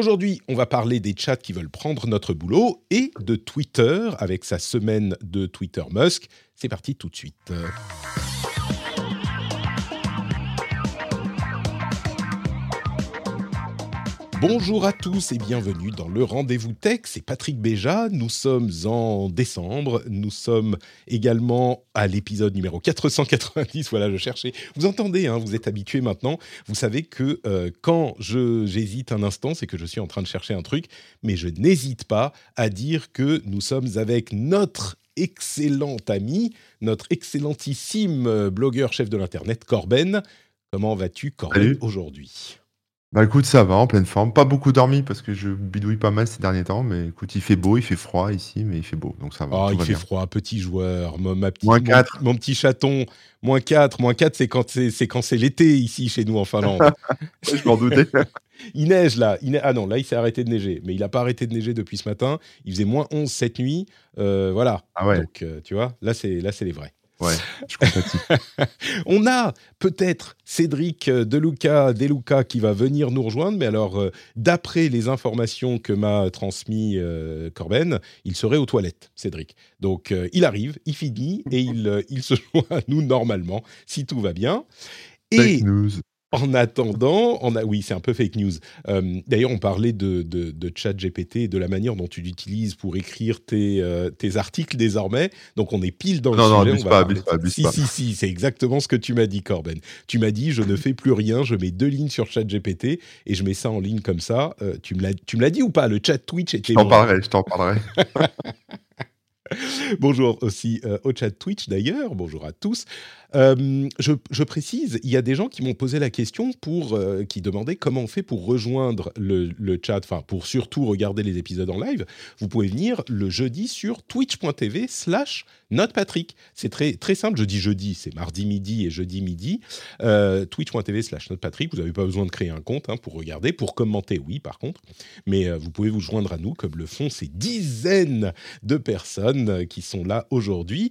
Aujourd'hui, on va parler des chats qui veulent prendre notre boulot et de Twitter avec sa semaine de Twitter Musk. C'est parti tout de suite. Bonjour à tous et bienvenue dans le Rendez-vous Tech. C'est Patrick Béja. Nous sommes en décembre. Nous sommes également à l'épisode numéro 490. Voilà, je cherchais. Vous entendez, hein, vous êtes habitués maintenant. Vous savez que euh, quand je, j'hésite un instant, c'est que je suis en train de chercher un truc. Mais je n'hésite pas à dire que nous sommes avec notre excellent ami, notre excellentissime euh, blogueur chef de l'Internet, Corben. Comment vas-tu, Corben, aujourd'hui? Bah écoute, ça va, en pleine forme. Pas beaucoup dormi parce que je bidouille pas mal ces derniers temps, mais écoute, il fait beau, il fait froid ici, mais il fait beau, donc ça va. Oh, tout il va fait bien. froid, petit joueur, mon, ma petite, Moins mon- petit chaton. Moins 4, moins 4, c'est quand c'est, c'est quand c'est l'été ici chez nous en Finlande. Je m'en doutais. il neige là. Il Ah non, là il s'est arrêté de neiger, mais il n'a pas arrêté de neiger depuis ce matin. Il faisait moins 11 cette nuit. Euh, voilà. Ah ouais, Donc euh, tu vois, là c'est les vrais. Ouais, je compatis. On a peut-être Cédric euh, Deluca, Deluca qui va venir nous rejoindre, mais alors euh, d'après les informations que m'a transmis euh, Corben, il serait aux toilettes, Cédric. Donc euh, il arrive, il finit et il, il se joint à nous normalement, si tout va bien. Et Fake news. En attendant, on a, oui, c'est un peu fake news. Euh, D'ailleurs, on parlait de, de, de ChatGPT et de la manière dont tu l'utilises pour écrire tes, euh, tes articles désormais. Donc, on est pile dans le Non, non, sujet. abuse on va pas, abuse pas, abuse si, pas. Si, si, c'est exactement ce que tu m'as dit, Corben. Tu m'as dit, je ne fais plus rien, je mets deux lignes sur ChatGPT et je mets ça en ligne comme ça. Euh, tu me l'as dit ou pas? Le chat Twitch était Je t'en parlerai, je t'en parlerai. Bonjour aussi euh, au chat Twitch d'ailleurs, bonjour à tous. Euh, je, précise, il y a des gens qui m'ont posé la question pour, euh, qui demandaient comment on fait pour rejoindre le, chat, enfin pour surtout regarder les épisodes en live. Vous pouvez venir le jeudi sur twitch.tv slash notepatrick. C'est très, très simple, je dis jeudi, c'est mardi midi et jeudi midi. Euh, twitch.tv slash notepatrick, vous n'avez pas besoin de créer un compte hein, pour regarder, pour commenter, oui par contre. Mais vous pouvez vous joindre à nous comme le font ces dizaines de personnes qui sont là aujourd'hui.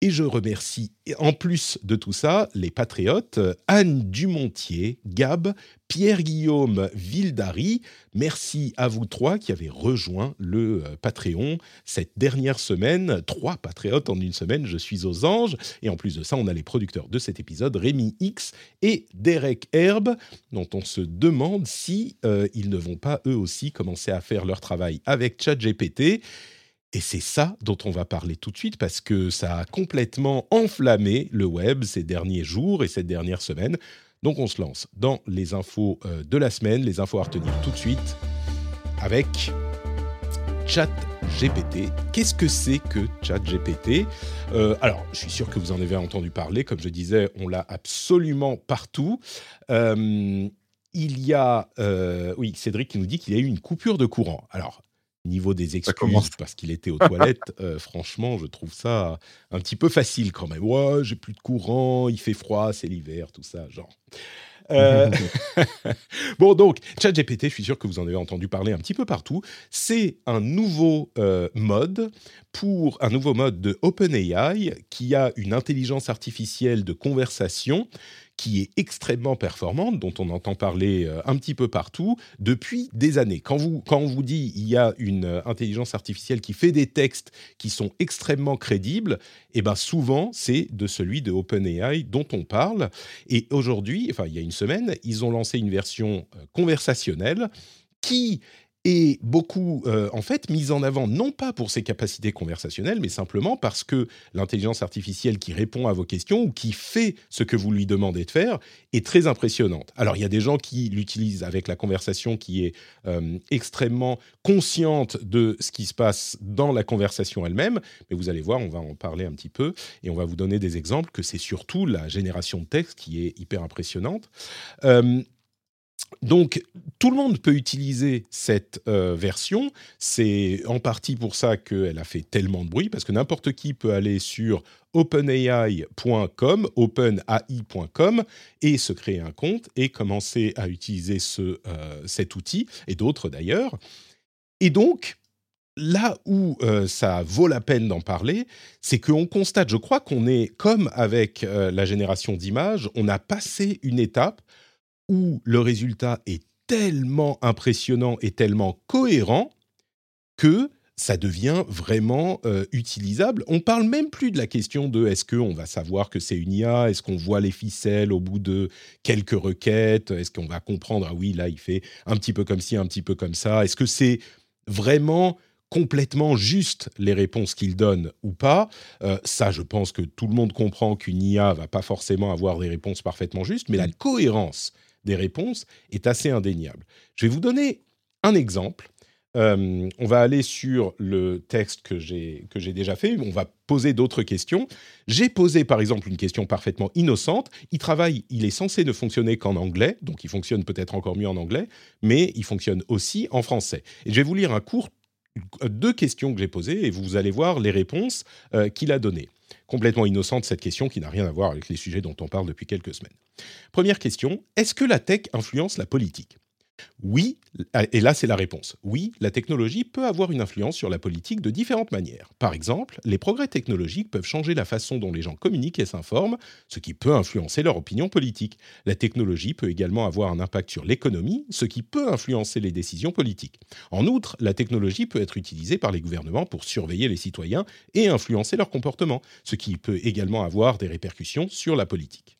Et je remercie, en plus de tout ça, les patriotes, Anne Dumontier, Gab, Pierre-Guillaume Vildary. Merci à vous trois qui avez rejoint le euh, Patreon cette dernière semaine. Trois patriotes en une semaine, je suis aux anges. Et en plus de ça, on a les producteurs de cet épisode, Rémi X et Derek Herbe, dont on se demande si euh, ils ne vont pas eux aussi commencer à faire leur travail avec ChatGPT. Et c'est ça dont on va parler tout de suite parce que ça a complètement enflammé le web ces derniers jours et cette dernière semaine. Donc on se lance dans les infos euh, de la semaine, les infos à retenir tout de suite avec ChatGPT. Qu'est-ce que c'est que ChatGPT? Euh, Alors, je suis sûr que vous en avez entendu parler. Comme je disais, on l'a absolument partout. Euh, il y a, euh, oui, Cédric qui nous dit qu'il y a eu une coupure de courant. Alors, niveau des excuses, parce qu'il était aux toilettes, euh, franchement, je trouve ça un petit peu facile quand même. Ouais, j'ai plus de courant, il fait froid, c'est l'hiver, tout ça, genre. Euh, bon, donc, ChatGPT, je suis sûr que vous en avez entendu parler un petit peu partout. C'est un nouveau euh, mode pour un nouveau mode de OpenAI qui a une intelligence artificielle de conversation qui est extrêmement performante, dont on entend parler euh, un petit peu partout depuis des années. Quand, vous, quand on vous dit il y a une euh, intelligence artificielle qui fait des textes qui sont extrêmement crédibles, eh ben souvent c'est de celui de OpenAI dont on parle. Et aujourd'hui, enfin il y a une semaine, ils ont lancé une version euh, conversationnelle qui est beaucoup, euh, en fait, mise en avant, non pas pour ses capacités conversationnelles, mais simplement parce que l'intelligence artificielle qui répond à vos questions ou qui fait ce que vous lui demandez de faire est très impressionnante. Alors, il y a des gens qui l'utilisent avec la conversation qui est euh, extrêmement consciente de ce qui se passe dans la conversation elle-même, mais vous allez voir, on va en parler un petit peu et on va vous donner des exemples que c'est surtout la génération de texte qui est hyper impressionnante. Euh, donc, tout le monde peut utiliser cette euh, version. C'est en partie pour ça qu'elle a fait tellement de bruit, parce que n'importe qui peut aller sur openai.com, openai.com, et se créer un compte et commencer à utiliser euh, cet outil, et d'autres d'ailleurs. Et donc, là où euh, ça vaut la peine d'en parler, c'est qu'on constate, je crois qu'on est comme avec la génération d'images, on a passé une étape où le résultat est tellement impressionnant et tellement cohérent que ça devient vraiment euh, utilisable. On parle même plus de la question de est-ce qu'on va savoir que c'est une IA, est-ce qu'on voit les ficelles au bout de quelques requêtes, est-ce qu'on va comprendre, ah oui, là, il fait un petit peu comme ci, un petit peu comme ça, est-ce que c'est vraiment complètement juste les réponses qu'il donne ou pas? Euh, ça, je pense que tout le monde comprend qu'une IA va pas forcément avoir des réponses parfaitement justes, mais la cohérence des réponses est assez indéniable. Je vais vous donner un exemple. Euh, on va aller sur le texte que j'ai déjà fait. On va poser d'autres questions. J'ai posé par exemple une question parfaitement innocente. Il travaille, il est censé ne fonctionner qu'en anglais, donc il fonctionne peut-être encore mieux en anglais, mais il fonctionne aussi en français. Et je vais vous lire un court deux questions que j'ai posées et vous allez voir les réponses euh, qu'il a données complètement innocente cette question qui n'a rien à voir avec les sujets dont on parle depuis quelques semaines. Première question, est-ce que la tech influence la politique? Oui, et là c'est la réponse. Oui, la technologie peut avoir une influence sur la politique de différentes manières. Par exemple, les progrès technologiques peuvent changer la façon dont les gens communiquent et s'informent, ce qui peut influencer leur opinion politique. La technologie peut également avoir un impact sur l'économie, ce qui peut influencer les décisions politiques. En outre, la technologie peut être utilisée par les gouvernements pour surveiller les citoyens et influencer leur comportement, ce qui peut également avoir des répercussions sur la politique.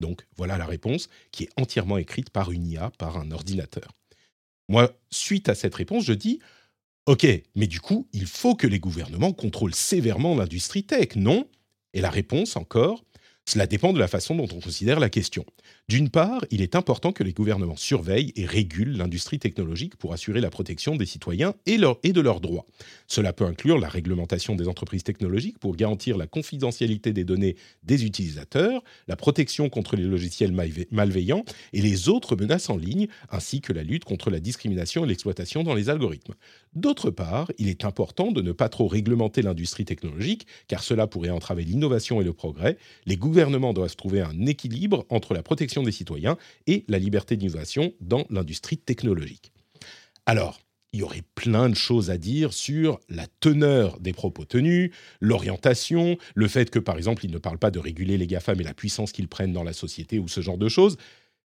Donc voilà la réponse qui est entièrement écrite par une IA, par un ordinateur. Moi, suite à cette réponse, je dis, OK, mais du coup, il faut que les gouvernements contrôlent sévèrement l'industrie tech, non? Et la réponse encore, cela dépend de la façon dont on considère la question. D'une part, il est important que les gouvernements surveillent et régulent l'industrie technologique pour assurer la protection des citoyens et, de leurs droits. Cela peut inclure la réglementation des entreprises technologiques pour garantir la confidentialité des données des utilisateurs, la protection contre les logiciels malveillants et les autres menaces en ligne, ainsi que la lutte contre la discrimination et l'exploitation dans les algorithmes. D'autre part, il est important de ne pas trop réglementer l'industrie technologique, car cela pourrait entraver l'innovation et le progrès. Les gouvernements doivent trouver un équilibre entre la protection des citoyens et la liberté d'innovation dans l'industrie technologique. Alors, il y aurait plein de choses à dire sur la teneur des propos tenus, l'orientation, le fait que, par exemple, il ne parle pas de réguler les GAFAM et la puissance qu'ils prennent dans la société ou ce genre de choses.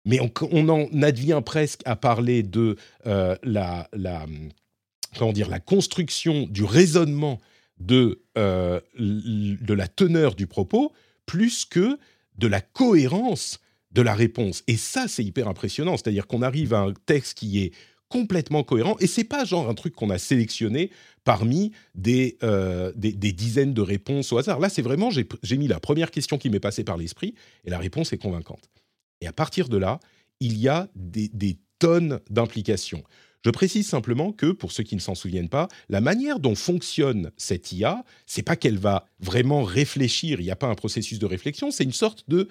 Mais on, en advient presque à parler de euh, la, la, comment dire, la construction du raisonnement de, euh, de la teneur du propos plus que de la cohérence de la réponse. Et ça, c'est hyper impressionnant. C'est-à-dire qu'on arrive à un texte qui est complètement cohérent. Et c'est pas genre un truc qu'on a sélectionné parmi des, euh, des, dizaines de réponses au hasard. Là, c'est vraiment, j'ai mis la première question qui m'est passée par l'esprit et la réponse est convaincante. Et à partir de là, il y a des, des tonnes d'implications. Je précise simplement que, pour ceux qui ne s'en souviennent pas, la manière dont fonctionne cette IA, c'est pas qu'elle va vraiment réfléchir, il n'y a pas un processus de réflexion, c'est une sorte de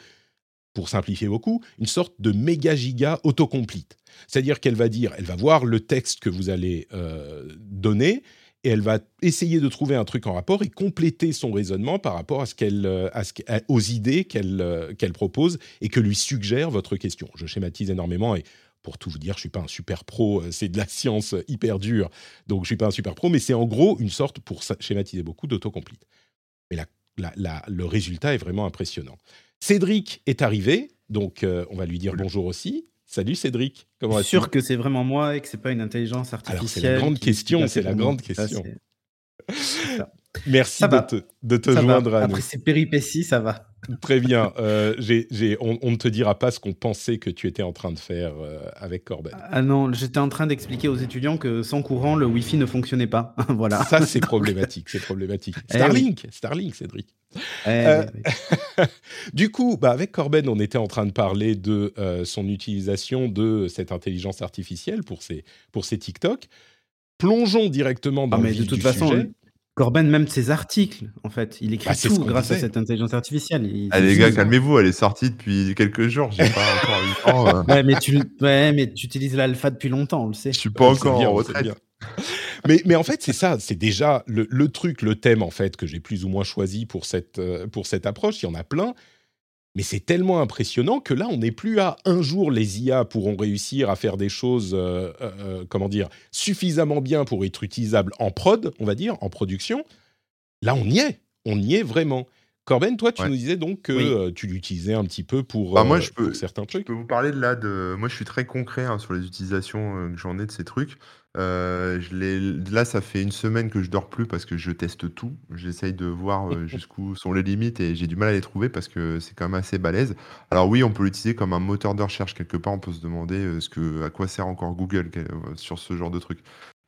pour simplifier beaucoup, une sorte de méga giga autocomplete. C'est-à-dire qu'elle va dire, elle va voir le texte que vous allez euh, donner et elle va essayer de trouver un truc en rapport et compléter son raisonnement par rapport à ce qu'elle, euh, aux idées qu'elle, euh, qu'elle propose et que lui suggère votre question. Je schématise énormément et pour tout vous dire, je suis pas un super pro, c'est de la science hyper dure, donc je suis pas un super pro, mais c'est en gros une sorte, pour schématiser beaucoup, d'autocomplete. Mais la, le résultat est vraiment impressionnant. Cédric est arrivé, donc euh, on va lui dire bonjour aussi. Salut Cédric, comment vas-tu? Sûr que c'est vraiment moi et que c'est pas une intelligence artificielle. c'est la grande question, c'est la grande question. Merci de te, de te joindre à nous. Après ces péripéties, ça va. Très bien. Euh, on, ne te dira pas ce qu'on pensait que tu étais en train de faire euh, avec Corben. Ah non, j'étais en train d'expliquer aux étudiants que sans courant, le Wi-Fi ne fonctionnait pas. voilà. Ça, c'est problématique. C'est problématique. Eh Starlink, Starlink, Cédric. Eh euh, du coup, bah, avec Corben, on était en train de parler de son utilisation de cette intelligence artificielle pour ses, pour ses TikTok. Plongeons directement dans ah, le vif de toute façon, sujet. Corben, même ses articles, en fait, il écrit Bah, c'est tout grâce à cette intelligence artificielle. Il- Ah, c'est les gars, calmez-vous, elle est sortie depuis quelques jours. J'ai pas encore eu le temps. euh. Ouais, mais tu, ouais, mais tu utilises l'alpha depuis longtemps, on le sait. Je suis pas Ouais, encore bien, en c'est retraite. bien. mais, mais en fait, c'est ça, c'est déjà le, le truc, le thème, en fait, que j'ai plus ou moins choisi pour cette, euh, pour cette approche. Il y en a plein. Mais c'est tellement impressionnant que là, on n'est plus à un jour, les IA pourront réussir à faire des choses, euh, euh, euh, comment dire, suffisamment bien pour être utilisables en prod, on va dire, en production. Là, on y est. On y est vraiment. Corben, toi, tu Ouais. nous disais donc que Oui. euh, tu l'utilisais un petit peu pour, Bah, moi, euh, je peux- pour certains Je trucs. peux vous parler de là de. Moi, je suis très concret hein, sur les utilisations euh, que j'en ai de ces trucs. Euh, je Là, ça fait une semaine que je dors plus parce que je teste tout. J'essaye de voir jusqu'où sont les limites et j'ai du mal à les trouver parce que c'est quand même assez balèze. Alors oui, on peut l'utiliser comme un moteur de recherche quelque part. On peut se demander ce que, à quoi sert encore Google sur ce genre de truc.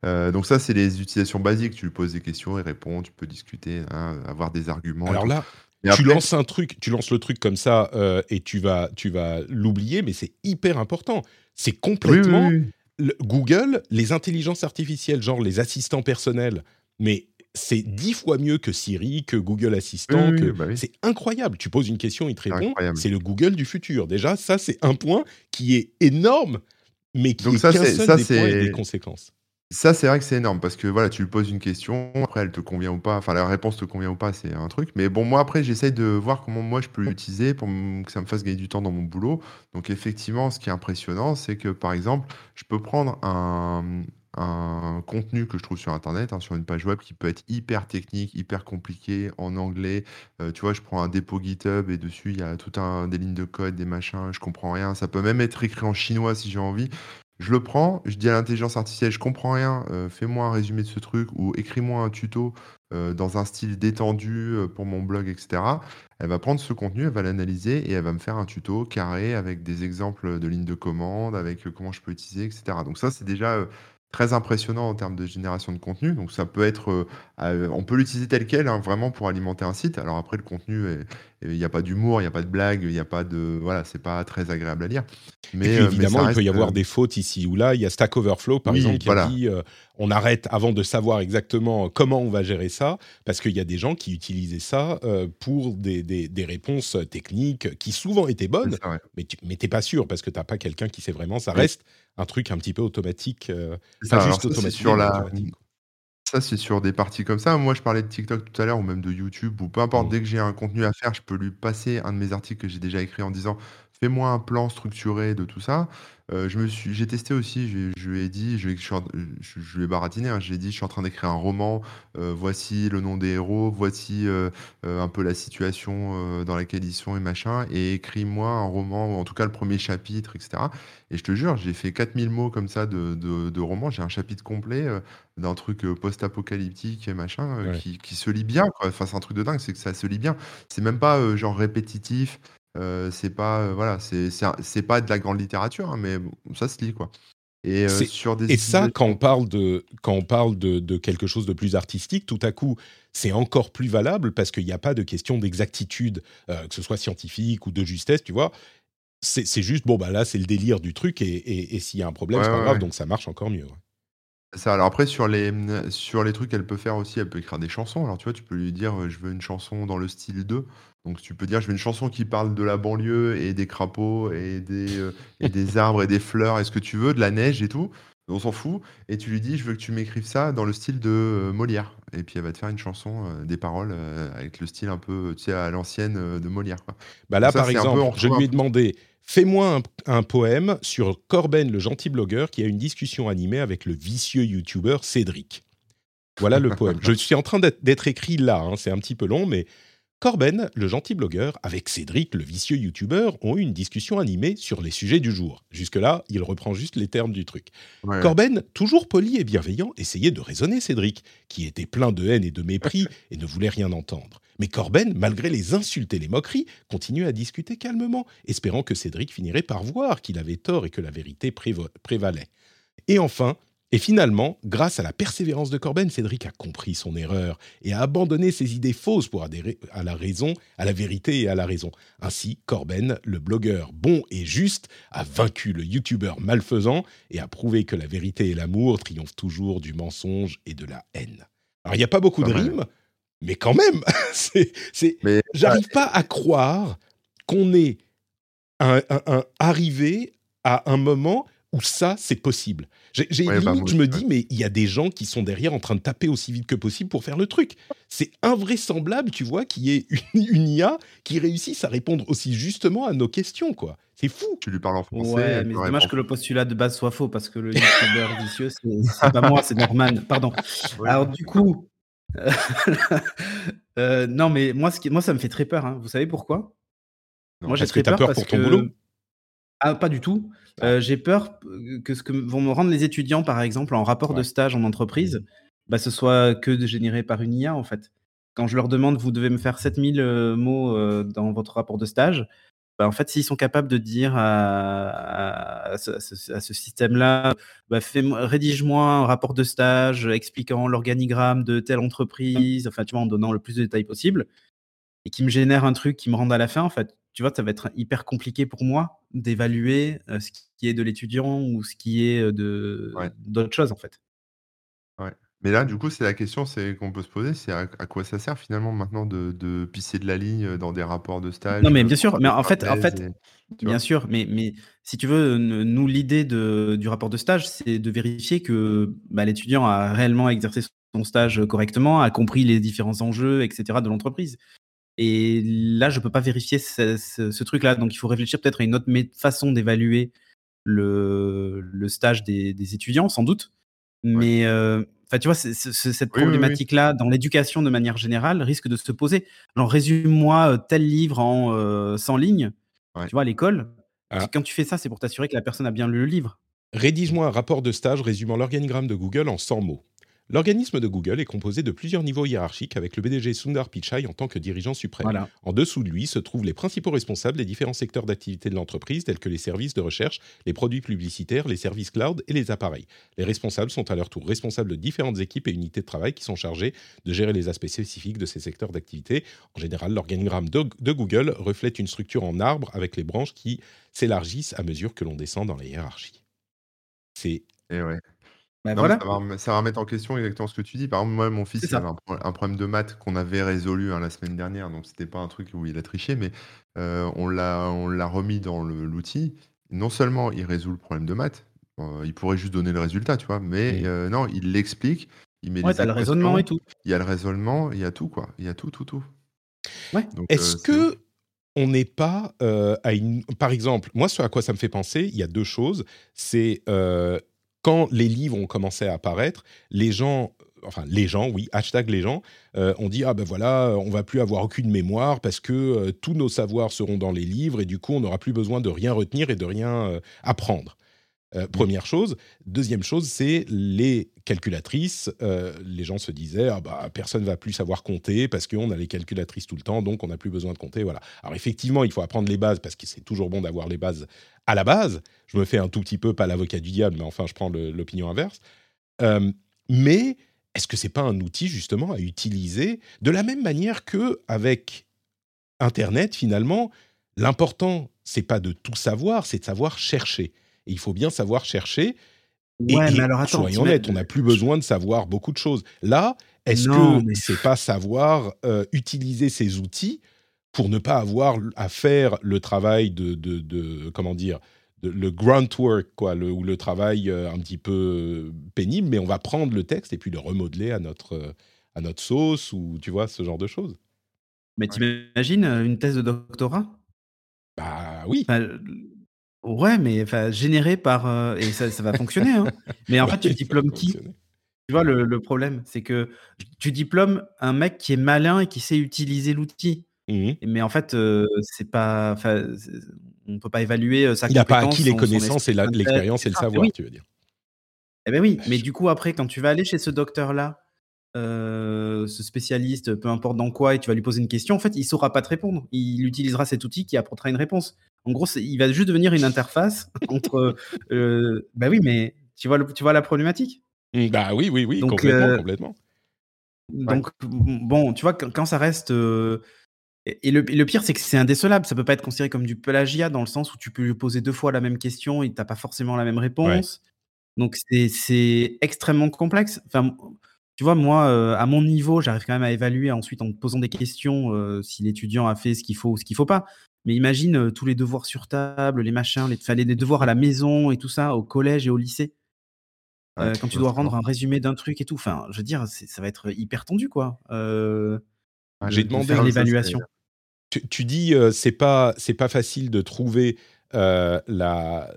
Euh, donc ça, c'est les utilisations basiques. Tu lui poses des questions, il répond, tu peux discuter, hein, avoir des arguments. Alors là, Et tu après- lances un truc, tu lances le truc comme ça euh, et tu vas, tu vas l'oublier, mais c'est hyper important. C'est Oui, oui, complètement oui. le- Google, les intelligences artificielles, genre les assistants personnels, mais c'est dix fois mieux que Siri, que Google Assistant. Que... bah. C'est incroyable. Tu poses une question, il te répond. C'est le Google du futur. Déjà, ça, c'est un point qui est énorme, mais qui Donc est qu'un seul ça, des points et des conséquences. Ça, c'est vrai que c'est énorme parce que voilà, tu lui poses une question, après elle te convient ou pas, enfin la réponse te convient ou pas, c'est un truc. Mais bon, moi après, j'essaye de voir comment moi je peux l'utiliser pour m- que ça me fasse gagner du temps dans mon boulot. Donc effectivement, ce qui est impressionnant, c'est que par exemple, je peux prendre un, un contenu que je trouve sur Internet, hein, sur une page web qui peut être hyper technique, hyper compliqué, en anglais. Euh, tu vois, je prends un dépôt GitHub et dessus, il y a tout un des lignes de code, des machins, je comprends rien. Ça peut même être écrit en chinois si j'ai envie. Je le prends, je dis à l'intelligence artificielle, je comprends rien, euh, fais-moi un résumé de ce truc ou écris-moi un tuto euh, dans un style détendu euh, pour mon blog, etc. Elle va prendre ce contenu, elle va l'analyser et elle va me faire un tuto carré avec des exemples de lignes de commande, avec comment je peux utiliser, etc. Donc ça, c'est déjà très impressionnant en termes de génération de contenu. Donc ça peut être, euh, euh, on peut l'utiliser tel quel, hein, vraiment pour alimenter un site. Alors après, le contenu, il n'y a pas d'humour, il n'y a pas de blague, il n'y a pas de, voilà, c'est pas très agréable à lire. Mais puis euh, mais évidemment, ça il peut y avoir des fautes ici ou là. Il y a Stack Overflow, par Oui, exemple, qui voilà. a dit euh, on arrête avant de savoir exactement comment on va gérer ça, parce qu'il y a des gens qui utilisaient ça pour des, des- des réponses techniques qui souvent étaient bonnes, mais tu n'es pas sûr parce que tu n'as pas quelqu'un qui sait vraiment. Ça Oui. reste un truc un petit peu automatique, pas ça, juste alors ça, c'est automatique. sur mais la- automatique. Ça, c'est sur des parties comme ça. Moi, je parlais de TikTok tout à l'heure, ou même de YouTube, ou peu importe, Mm. dès que j'ai un contenu à faire, je peux lui passer un de mes articles que j'ai déjà écrit en disant fais-moi un plan structuré de tout ça. Euh, je me suis, j'ai testé aussi, je, je lui ai dit, je, je, je- lui ai baratiné, hein, je lui ai dit, je suis en train d'écrire un roman, euh, voici le nom des héros, voici euh, euh, un peu la situation euh, dans laquelle ils sont et machin, et écris-moi un roman, ou en tout cas le premier chapitre, etc. Et je te jure, j'ai fait 4000 mots comme ça de, de, de roman, j'ai un chapitre complet euh, d'un truc euh, post-apocalyptique et machin, euh, Ouais. qui, qui se lit bien, quoi. Enfin, c'est un truc de dingue, c'est que ça se lit bien. C'est même pas euh, genre répétitif, euh, c'est pas, euh, voilà, c'est pas de la grande littérature, hein, mais bon, ça se lit, quoi. Et euh, sur des Et ça, quand on parle de quand on parle de, de quelque chose de plus artistique, tout à coup, c'est encore plus valable parce qu'il n'y a pas de question d'exactitude, euh, que ce soit scientifique ou de justesse, tu vois. C'est c'est juste bon bah là c'est le délire du truc et, et- et s'il y a un problème Ouais, c'est pas ouais, grave ouais. donc ça marche encore mieux. Ça, alors après, sur les, mmh, sur les trucs qu'elle peut faire aussi, elle peut écrire des chansons. Alors tu vois, tu peux lui dire, euh, je veux une chanson dans le style 2. Donc tu peux dire, je veux une chanson qui parle de la banlieue et des crapauds et des, euh, et des arbres et des fleurs et ce que tu veux, de la neige et tout. On s'en fout. Et tu lui dis, je veux que tu m'écrives ça dans le style de euh, Molière. Et puis elle va te faire une chanson, des paroles avec le style un peu, tu sais, à l'ancienne de Molière. Quoi. Bah là Ça, par c'est un peu- exemple, on je retrouve lui ai demandé fais-moi un, un poème sur Corben le gentil blogueur qui a une discussion animée avec le vicieux youtubeur Cédric. Voilà le poème. Je suis en train d'être écrit là, hein, c'est un petit peu long, mais Corben, le gentil blogueur, avec Cédric, le vicieux youtubeur, ont eu une discussion animée sur les sujets du jour. Jusque-là, il reprend juste les termes du truc. Ouais. Corben, toujours poli et bienveillant, essayait de raisonner Cédric, qui était plein de haine et de mépris et ne voulait rien entendre. Mais Corben, malgré les insultes et les moqueries, continuait à discuter calmement, espérant que Cédric finirait par voir qu'il avait tort et que la vérité préva- prévalait. Et enfin, et finalement, grâce à la persévérance de Corben, Cédric a compris son erreur et a abandonné ses idées fausses pour adhérer à la raison, à la vérité et à la raison. Ainsi, Corben, le blogueur bon et juste, a vaincu le youtubeur malfaisant et a prouvé que la vérité et l'amour triomphent toujours du mensonge et de la haine. Alors, il n'y a pas beaucoup de rimes, mais quand même, c'est, j'arrive pas à croire qu'on est un, arrivé à un moment où ça, c'est possible. J'ai bah, limite, je me dis, mais il y a des gens qui sont derrière en train de taper aussi vite que possible pour faire le truc. C'est invraisemblable, tu vois, qu'il y ait une, IA qui réussisse à répondre aussi justement à nos questions, quoi. C'est fou. Tu lui parles en français. Ouais, mais c'est dommage que le postulat de base soit faux parce que le youtubeur vicieux, c'est pas moi, c'est Norman. Pardon. Alors, du coup, euh, non, mais moi, ce qui, moi, ça me fait très peur. Hein. Vous savez pourquoi? Moi, j'ai très peur, peur pour ton boulot? Ah, pas du tout. Euh, j'ai peur que ce que vont me rendre les étudiants, par exemple, en rapport de stage en entreprise, bah, ce soit que généré par une IA, en fait. Quand je leur demande, vous devez me faire 7000 euh, mots euh, dans votre rapport de stage, bah, en fait, s'ils sont capables de dire à, ce, système-là, bah, rédige-moi un rapport de stage expliquant l'organigramme de telle entreprise, enfin, tu vois, en donnant le plus de détails possible, et qui me génère un truc qui me rende à la fin, en fait, tu vois, ça va être hyper compliqué pour moi d'évaluer ce qui est de l'étudiant ou ce qui est de d'autres choses, en fait. Mais là, du coup, c'est la question c'est qu'on peut se poser, c'est à, quoi ça sert finalement maintenant de, pisser de la ligne dans des rapports de stage Non, mais bien sûr, mais en fait, en fait, bien sûr, mais, mais si tu veux, nous, l'idée du rapport de stage, c'est de vérifier que bah, l'étudiant a réellement exercé son stage correctement, a compris les différents enjeux, etc. de l'entreprise. Et là, je ne peux pas vérifier ce, truc-là. Donc, il faut réfléchir peut-être à une autre façon d'évaluer le, stage des, étudiants, sans doute. Mais euh, tu vois, cette problématique-là, dans l'éducation de manière générale, risque de se poser. Alors, résume-moi euh, tel livre en 100 euh, lignes, tu vois, à l'école. Ah. Quand tu fais ça, c'est pour t'assurer que la personne a bien lu le livre. Rédige-moi un rapport de stage résumant l'organigramme de Google en 100 mots. L'organisme de Google est composé de plusieurs niveaux hiérarchiques avec le PDG Sundar Pichai en tant que dirigeant suprême. En dessous de lui se trouvent les principaux responsables des différents secteurs d'activité de l'entreprise tels que les services de recherche, les produits publicitaires, les services cloud et les appareils. Les responsables sont à leur tour responsables de différentes équipes et unités de travail qui sont chargées de gérer les aspects spécifiques de ces secteurs d'activité. En général, l'organigramme de, Google reflète une structure en arbre avec les branches qui s'élargissent à mesure que l'on descend dans la hiérarchie. C'est et ouais. Bah, ça va remettre en question exactement ce que tu dis. Par exemple, moi, mon fils, il avait un problème de maths qu'on avait résolu, hein, la semaine dernière, donc c'était pas un truc où il a triché, mais euh, on l'a remis dans l'outil. Non seulement il résout le problème de maths, euh, il pourrait juste donner le résultat, tu vois? Mais euh, non, il l'explique, il met Ouais, le raisonnement et tout. il y a le raisonnement, il y a tout, quoi. Il y a tout, tout, tout. Ouais. Est-ce que on n'est pas à une par exemple, moi, ce à quoi ça me fait penser, il y a deux choses. C'est, quand les livres ont commencé à apparaître, les gens enfin les gens, oui, hashtag les gens, euh, ont dit ah ben voilà, on va plus avoir aucune mémoire parce que euh, tous nos savoirs seront dans les livres et du coup on n'aura plus besoin de rien retenir et de rien euh, apprendre. Euh, première chose. Deuxième chose, c'est les calculatrices. Euh, les gens se disaient, ah bah, personne va plus savoir compter parce qu'on a les calculatrices tout le temps, donc on n'a plus besoin de compter. Voilà. Alors effectivement, il faut apprendre les bases parce que c'est toujours bon d'avoir les bases à la base. Je me fais un tout petit peu, pas l'avocat du diable, mais enfin, je prends l'opinion inverse. Euh, mais est-ce que c'est pas un outil justement à utiliser de la même manière que avec Internet finalement L'important, c'est pas de tout savoir, c'est de savoir chercher. Et il faut bien savoir chercher. Ouais, mais alors attends, soyons honnêtes, on n'a plus besoin de savoir beaucoup de choses. Là, est-ce que mais... c'est pas savoir euh, utiliser ces outils pour ne pas avoir à faire le travail de, de, de comment dire, le grunt work, quoi, le, ou le travail euh, un petit peu euh, pénible, mais on va prendre le texte et puis le remodeler à notre, à notre sauce ou tu vois, ce genre de choses. Mais t'imagines une thèse de doctorat? Bah oui. Ouais, mais enfin, généré par. Euh, et ça, ça va fonctionner. Hein. Mais en fait, tu diplômes qui? Tu vois, le, problème, c'est que tu diplômes un mec qui est malin et qui sait utiliser l'outil. Mmh mais en fait, euh, c'est pas. On ne peut pas évaluer euh, sa Il n'a pas acquis les connaissances et l'expérience et le savoir, tu veux dire. Eh ben oui, mais du coup, après, quand tu vas aller chez ce docteur-là, ce spécialiste, peu importe dans quoi, et tu vas lui poser une question, en fait, il saura pas te répondre. Il utilisera cet outil qui apportera une réponse. En gros, il va juste devenir une interface entre. Euh, bah oui, mais tu vois, tu vois la problématique mmh, Bah oui, oui, oui, complètement, euh, complètement. Donc, bon, tu vois, quand, ça reste. Euh, et, le, pire, c'est que c'est indécelable. Ça peut pas être considéré comme du plagiat dans le sens où tu peux lui poser deux fois la même question et tu n'as pas forcément la même réponse. Donc, c'est extrêmement complexe. Enfin, tu vois, moi, à mon niveau, j'arrive quand même à évaluer ensuite en posant des questions si l'étudiant a fait ce qu'il faut ou ce qu'il faut pas. Mais imagine tous les devoirs sur table, les machins, les, les devoirs à la maison et tout ça, au collège et au lycée. quand tu dois rendre un résumé d'un truc et tout. Enfin, je veux dire, ça va être hyper tendu, quoi. J'ai demandé l'évaluation. Tu, dis, c'est pas, c'est pas facile de trouver la,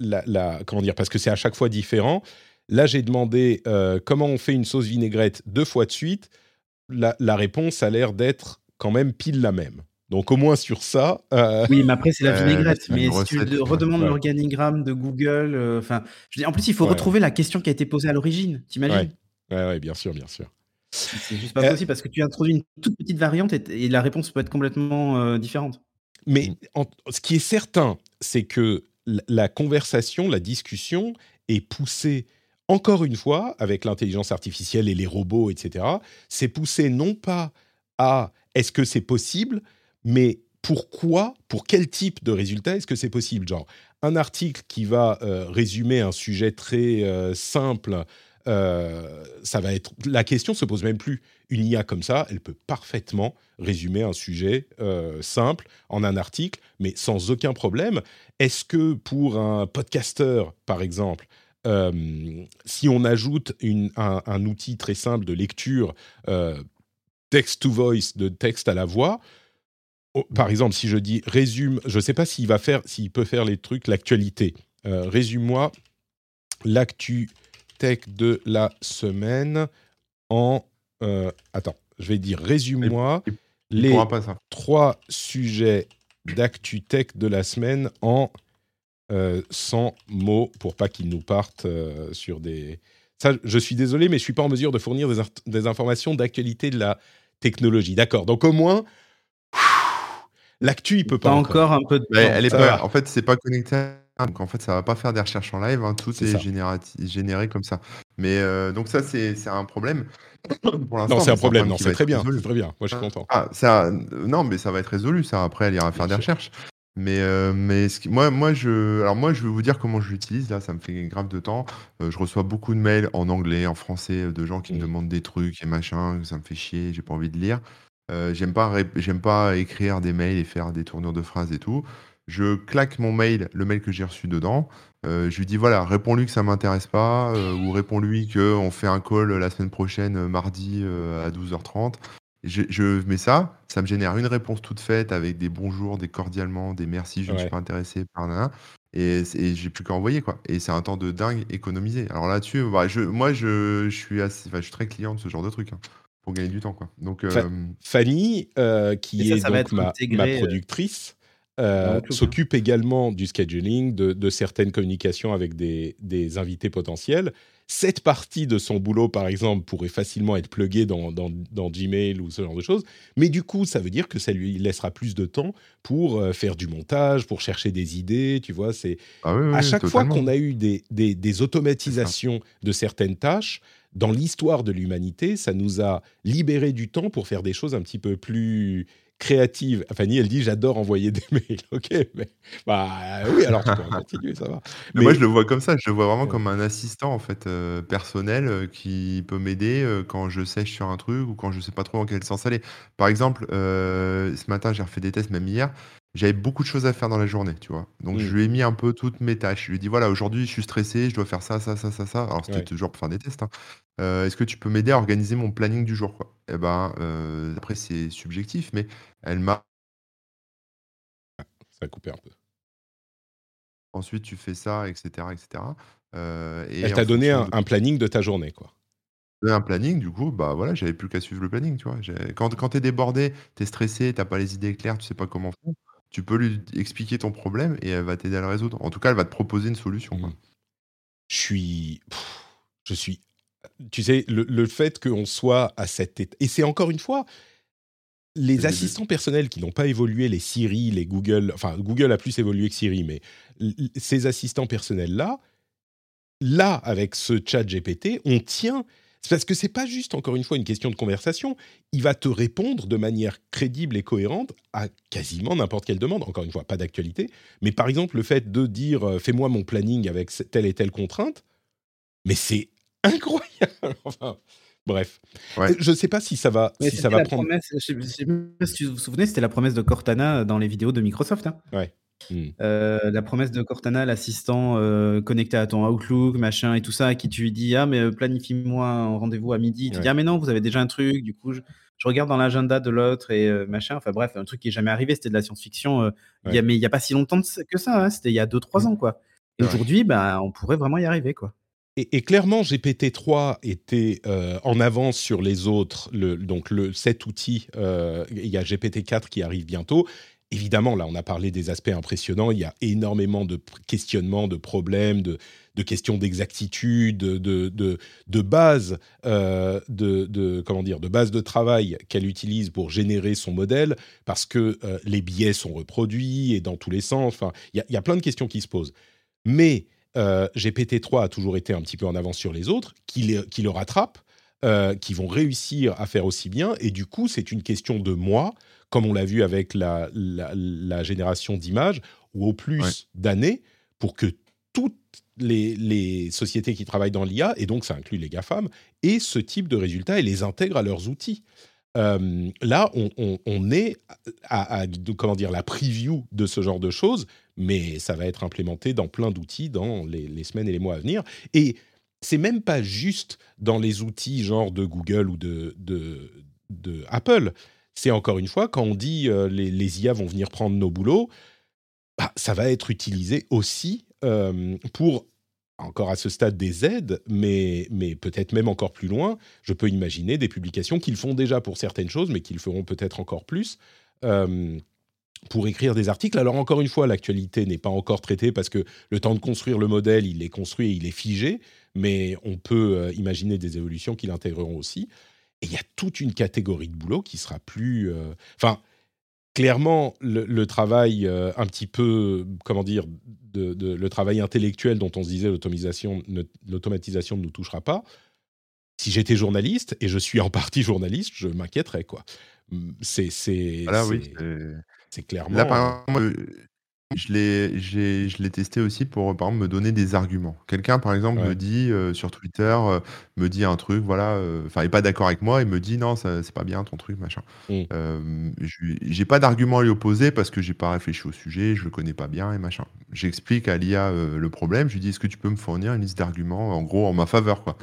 la, comment dire, parce que c'est à chaque fois différent. Là, j'ai demandé euh, comment on fait une sauce vinaigrette deux fois de suite. La, réponse a l'air d'être quand même pile la même. Donc au moins sur ça. Euh, oui, mais après c'est la vinaigrette. mais si tu redemandes l'organigramme de Google, euh, enfin, en plus il faut retrouver la question qui a été posée à l'origine. T'imagines? Ouais. ouais, bien sûr, bien sûr. C'est juste pas possible parce que tu introduis une toute petite variante et, la réponse peut être complètement différente. Mais ce qui est certain, c'est que la conversation, la discussion est poussée encore une fois, avec l'intelligence artificielle et les robots, etc., c'est poussé non pas à est-ce que c'est possible, mais pourquoi, pour quel type de résultat est-ce que c'est possible? Genre, un article qui va euh, résumer un sujet très euh, simple, euh, ça va être. La question se pose même plus. Une IA comme ça, elle peut parfaitement résumer un sujet simple en un article, mais sans aucun problème. Est-ce que pour un podcasteur, par exemple, si on ajoute un, outil très simple de lecture text to voice, de texte à la voix, oh, par exemple, si je dis résume, je ne sais pas s'il va faire, s'il peut faire les trucs, l'actualité. Euh, résume-moi l'actu tech de la semaine en. attends, je vais dire résume-moi les trois sujets d'actu tech de la semaine en euh, sans mots pour pas qu'ils nous partent euh, sur des. Ça, je suis désolé, mais je suis pas en mesure de fournir des, informations d'actualité de la technologie. D'accord. Donc au moins, l'actu, il peut pas. encore, un peu de. elle est pas, en fait, c'est pas connecté. Donc en fait, ça va pas faire des recherches en live. Hein. tout est, généré comme ça. Mais euh, donc ça, c'est un problème. non, c'est un problème. Non, c'est très bien. Très bien. Moi, je suis content. Ah, ça, non, mais ça va être résolu. Ça, après, elle ira faire des recherches. Mais, euh, mais moi, moi, je, alors moi, je vais vous dire comment je l'utilise. Là, ça me fait grave de temps. Euh, je reçois beaucoup de mails en anglais, en français, de gens qui me demandent des trucs et machin. Ça me fait chier. J'ai pas envie de lire. Euh, j'aime pas, j'aime pas écrire des mails et faire des tournures de phrases et tout. Je claque mon mail, le mail que j'ai reçu dedans. je lui dis voilà, réponds-lui que ça m'intéresse pas, ou réponds-lui que on fait un call la semaine prochaine, mardi à 12h30 je, mets ça, ça me génère une réponse toute faite avec des bonjours, des cordialement, des merci, je ne suis pas intéressé par nana. Et, et j'ai plus qu'à envoyer quoi. Et c'est un temps de dingue économisé. Alors là-dessus, bah, je, moi je, je suis assez, je suis très client de ce genre de truc hein, pour gagner du temps quoi. Donc euh, Fanny, euh, qui est donc ma, ma, euh, productrice. s'occupe également du scheduling, de, de, certaines communications avec des, des invités potentiels cette partie de son boulot, par exemple, pourrait facilement être pluguée dans, Gmail ou ce genre de choses. Mais du coup, ça veut dire que ça lui laissera plus de temps pour euh, faire du montage, pour chercher des idées. Tu vois, c'est ah à chaque fois qu'on a eu des, des automatisations de certaines tâches dans l'histoire de l'humanité, ça nous a libéré du temps pour faire des choses un petit peu plus créative. Fanny, elle dit j'adore envoyer des mails. Ok, mais bah oui, alors tu peux continuer, ça va. Mais, moi, je le vois comme ça. Je le vois vraiment comme un assistant en fait euh, personnel euh, qui peut m'aider euh, quand je sèche sur un truc ou quand je sais pas trop dans quel sens aller. Par exemple, ce matin, j'ai refait des tests, même hier j'avais beaucoup de choses à faire dans la journée, tu vois. Donc, je mmh. lui ai mis un peu toutes mes tâches. Je lui ai dit, voilà, aujourd'hui, je suis stressé, je dois faire ça, ça, ça, ça, ça. Alors, c'était toujours pour faire des tests. Hein. Euh, est-ce que tu peux m'aider à organiser mon planning du jour, quoi? Eh ben, euh, après, c'est subjectif, mais elle m'a. Ça a coupé un peu. Ensuite, tu fais ça, etc., etc. Euh, et elle t'a donné un, planning de ta journée, quoi. Un planning, du coup, bah voilà, j'avais plus qu'à suivre le planning, tu vois. Quand, quand tu es débordé, tu es stressé, tu pas les idées claires, tu sais pas comment faire tu peux lui expliquer ton problème et elle va t'aider à le résoudre. En tout cas, elle va te proposer une solution. Mmh. Je suis. je suis. Tu sais, le, fait qu'on soit à cette étape. Et c'est encore une fois. Les assistants personnels qui n'ont pas évolué, les Siri, les Google, enfin Google a plus évolué que Siri, mais ces assistants personnels-là, là, avec ce chat GPT, on tient parce que c'est pas juste, encore une fois, une question de conversation. Il va te répondre de manière crédible et cohérente à quasiment n'importe quelle demande. Encore une fois, pas d'actualité. Mais par exemple, le fait de dire euh, fais-moi mon planning avec telle et telle contrainte, mais c'est incroyable. enfin, Bref, je ne sais pas si ça va, si ça va prendre. Promesse, je ne sais pas si vous vous souvenez, c'était la promesse de Cortana dans les vidéos de Microsoft. Hein. Ouais. Hmm. Euh, la promesse de Cortana, l'assistant euh, connecté à ton Outlook, machin et tout ça, qui tu lui dis ah mais euh, planifie-moi un rendez-vous à midi. Tu dis ah mais non, vous avez déjà un truc. Du coup, je, regarde dans l'agenda de l'autre et machin. Enfin bref, un truc qui est jamais arrivé. C'était de la science-fiction. Y a, mais il y a pas si longtemps que ça. Hein, c'était il y a 2-3 ans quoi. Et aujourd'hui, bah, on pourrait vraiment y arriver quoi. Et, clairement, GPT-3 était en avance sur les autres. Le, donc, le, cet outil, il y a GPT-4 qui arrive bientôt. Évidemment, là, on a parlé des aspects impressionnants. Il y a énormément de questionnements, de problèmes, de, questions d'exactitude, de, de, base, euh, de, comment dire, de base de travail qu'elle utilise pour générer son modèle, parce que euh, les biais sont reproduits et dans tous les sens. Enfin, il y, a plein de questions qui se posent. Mais euh, GPT-3 a toujours été un petit peu en avance sur les autres, qui, qui le rattrapent, qui vont réussir à faire aussi bien. Et du coup, c'est une question de moi comme on l'a vu avec la, génération d'images, ou au plus d'années, pour que toutes les, sociétés qui travaillent dans l'IA, et donc ça inclut les GAFAM, aient ce type de résultats et les intègrent à leurs outils. Euh, là, on, est à, comment dire, la preview de ce genre de choses, mais ça va être implémenté dans plein d'outils dans les, semaines et les mois à venir. Et c'est même pas juste dans les outils genre de Google ou de, Apple c'est encore une fois, quand on dit euh, les, les, IA vont venir prendre nos boulots, bah, ça va être utilisé aussi euh, pour, encore à ce stade, des aides, mais, mais peut-être même encore plus loin. Je peux imaginer des publications qu'ils font déjà pour certaines choses, mais qu'ils feront peut-être encore plus. Euh, pour écrire des articles. Alors encore une fois, l'actualité n'est pas encore traitée parce que le temps de construire le modèle, il est construit et il est figé, mais on peut imaginer des évolutions qui l'intégreront aussi. Et il y a toute une catégorie de boulot qui sera plus. Euh, enfin, clairement, le, travail euh, un petit peu, comment dire, de, le travail intellectuel dont on se disait l'automatisation, l'automatisation ne nous touchera pas. Si j'étais journaliste, et je suis en partie journaliste, je m'inquiéterais, quoi. C'est, c'est, ah oui, c'est clairement. Là, par exemple, je l'ai, je l'ai testé aussi pour, par exemple, me donner des arguments. Quelqu'un, par exemple, me dit euh, sur Twitter, euh, me dit un truc, voilà, euh, enfin, il est pas d'accord avec moi, il me dit non, ça, c'est pas bien ton truc, machin. Mmh. j'ai pas d'argument à lui opposer parce que j'ai pas réfléchi au sujet, je le connais pas bien et machin. J'explique à l'IA le problème, je lui dis est-ce que tu peux me fournir une liste d'arguments, en gros, en ma faveur, quoi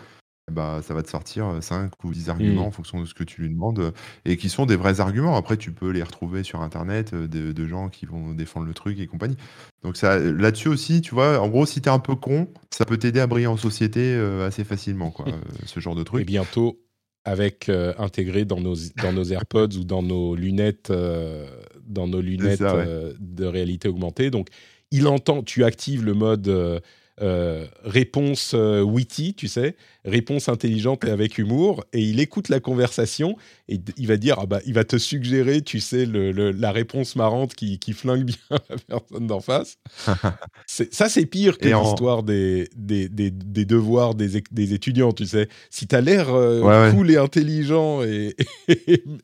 bah, ça va te sortir 5 ou 10 arguments mmh. en fonction de ce que tu lui demandes et qui sont des vrais arguments. Après, tu peux les retrouver sur Internet de, gens qui vont défendre le truc et compagnie. Donc ça, là-dessus aussi, tu vois, en gros, si tu es un peu con, ça peut t'aider à briller en société assez facilement, quoi, ce genre de truc. Et bientôt, avec intégré dans nos, dans nos AirPods ou dans nos lunettes, dans nos lunettes de réalité augmentée. Donc, il entend, tu actives le mode euh, réponse euh, witty, tu sais, réponse intelligente et avec humour, et il écoute la conversation et il va dire, ah bah, il va te suggérer, tu sais, le, la réponse marrante qui, qui, flingue bien la personne d'en face. ça, c'est pire que l'histoire des, des, des, devoirs des, des, étudiants, tu sais. Si tu as l'air euh, cool et intelligent et,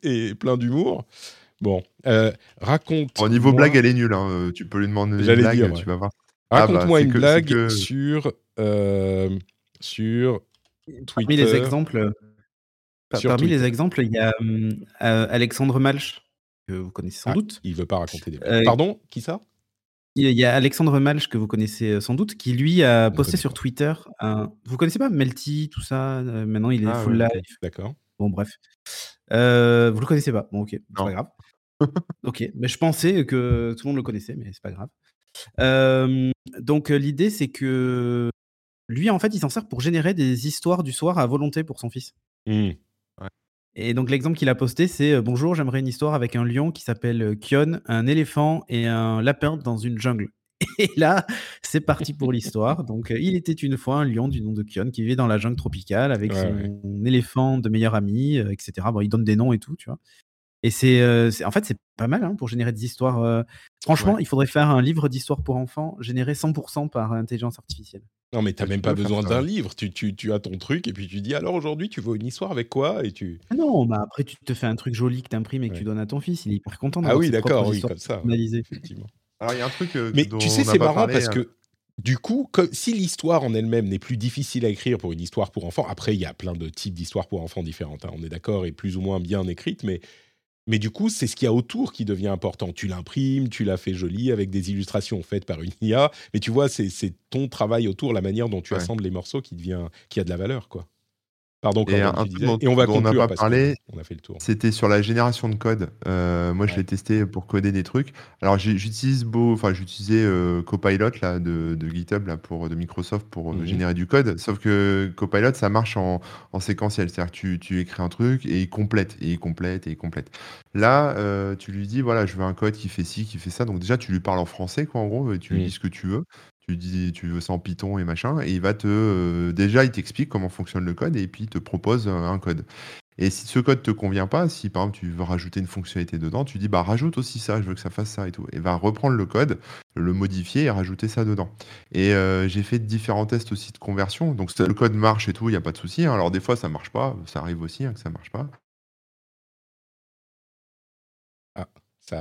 et, plein d'humour. Bon, raconte. Au niveau blague, elle est nulle. Hein. Tu peux lui demander des blagues, tu vas voir. Ah bah, Raconte-moi une blague sur, euh, sur Twitter. Parmi les exemples, parmi les exemples, il y a euh, Alexandre Malch, que vous connaissez sans ah, doute. Il veut pas raconter des blagues. Pardon, qui ça? Il y a Alexandre Malch, que vous connaissez sans doute, qui lui a posté sur Twitter. Un... Vous connaissez pas Melty, tout ça Maintenant, il est ah full live. D'accord. Bon, bref. Euh, vous le connaissez pas Bon, ok, c'est pas grave. ok, mais je pensais que tout le monde le connaissait, mais c'est pas grave donc l'idée, c'est que lui, en fait, il s'en sert pour générer des histoires du soir à volonté pour son fils. Mmh. Et donc l'exemple qu'il a posté, c'est bonjour, j'aimerais une histoire avec un lion qui s'appelle Kion, un éléphant et un lapin dans une jungle. Et là, c'est parti pour l'histoire. Donc, il était une fois un lion du nom de Kion qui vivait dans la jungle tropicale avec son éléphant de meilleur ami, etc. Bon, il donne des noms et tout, tu vois. Et c'est, en fait, c'est pas mal hein, pour générer des histoires. Franchement, il faudrait faire un livre d'histoire pour enfants généré 100% par intelligence artificielle. Non, mais tu n'as même pas besoin d'un livre. Tu, tu, tu, as ton truc et puis tu dis alors aujourd'hui, tu veux une histoire avec quoi? et tu... Ah non, bah après, tu te fais un truc joli que tu imprimes et que tu donnes à ton fils. Il est hyper content Ah oui, d'accord, oui, comme ça. Effectivement. Alors, il y a un truc. mais tu sais, c'est marrant parce que du coup, si l'histoire en elle-même n'est plus difficile à écrire pour une histoire pour enfants, après il y a plein de types d'histoires pour enfants différentes, hein, on est d'accord, et plus ou moins bien écrites, mais mais du coup, c'est ce qu'il y a autour qui devient important. Tu l'imprimes, tu la fais jolie avec des illustrations faites par une IA, mais tu vois, c'est ton travail autour, la manière dont tu assembles les morceaux qui devient, qui a de la valeur, quoi. Pardon, et, un et on va conclure. On pas parlé. On a fait le tour. C'était sur la génération de code. Euh, moi, je l'ai testé pour coder des trucs. Alors, j'utilise beau, enfin, j'utilisais euh, Copilot là de, GitHub là pour de Microsoft pour euh, mhm. générer du code. Sauf que Copilot, ça marche en, séquentiel. C'est-à-dire tu, tu, écris un truc et il complète et il complète et il complète. Là, tu lui dis voilà, je veux un code qui fait ci, qui fait ça. Donc déjà, tu lui parles en français quoi, en gros, et tu lui dis ce que tu veux tu dis tu veux ça en Python et machin, et il va te euh, déjà il t'explique comment fonctionne le code et puis il te propose euh, un code. Et si ce code te convient pas, si par exemple tu veux rajouter une fonctionnalité dedans, tu dis bah rajoute aussi ça, je veux que ça fasse ça et tout, et va reprendre le code, le modifier et rajouter ça dedans. Et euh, j'ai fait différents tests aussi de conversion, donc le code marche et tout, il n'y a pas de souci. Hein. Alors des fois ça marche pas, ça arrive aussi hein, que ça marche pas.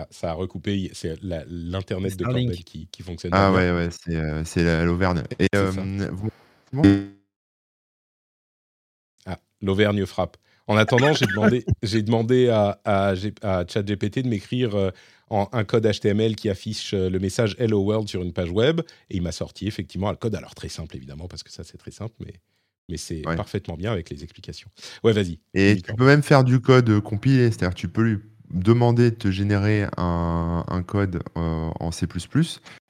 Ça, a recoupé. C'est l'internet de Corbel qui, qui, fonctionne. Ah ouais, ouais, c'est euh, l'Auvergne. Et euh, ah, l'Auvergne frappe. En attendant, j'ai demandé, j'ai demandé à, à, à ChatGPT de m'écrire euh, un code HTML qui affiche le message Hello World sur une page web, et il m'a sorti effectivement un code. Alors très simple évidemment parce que ça c'est très simple, mais mais c'est parfaitement bien avec les explications. Ouais, vas-y. Et tu peux même faire du code compilé, c'est-à-dire tu peux lui demander de te générer un, code euh, en C++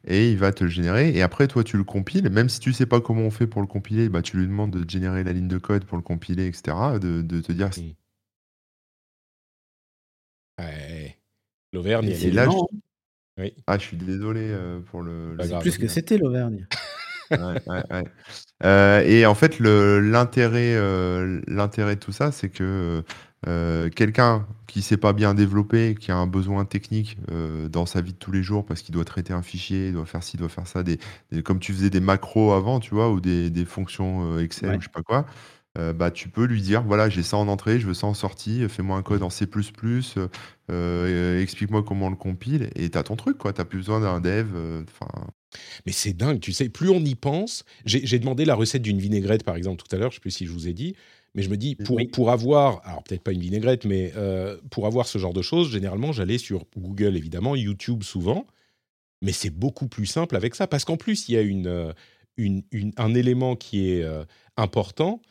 et il va te le générer. Et après, toi, tu le compiles. Même si tu sais pas comment on fait pour le compiler, bah, tu lui demandes de générer la ligne de code pour le compiler, etc. De, te dire. L'Auvergne, c'est là. Oui. Ah, je suis désolé euh, pour le. C'est plus que c'était l'Auvergne. Euh, et en fait, l'intérêt l'intérêt de tout ça, c'est que euh, quelqu'un qui sait pas bien développer, qui a un besoin technique euh, dans sa vie de tous les jours parce qu'il doit traiter un fichier, il doit faire ci, il doit faire ça, des, comme tu faisais des macros avant, tu vois, ou des, des fonctions euh, Excel ou je sais pas quoi, bah, tu peux lui dire voilà, j'ai ça en entrée, je veux ça en sortie, fais-moi un code en C, explique-moi comment on le compile, et tu as ton truc, quoi. Tu plus besoin d'un dev. mais c'est dingue, tu sais, plus on y pense. J'ai demandé la recette d'une vinaigrette, par exemple, tout à l'heure, je ne sais plus si je vous ai dit. Mais je me dis, pour, pour avoir, alors peut-être pas une vinaigrette, mais euh, pour avoir ce genre de choses, généralement, j'allais sur Google, évidemment, YouTube souvent. Mais c'est beaucoup plus simple avec ça, parce qu'en plus, il y a une, euh, une, un élément qui est euh, important.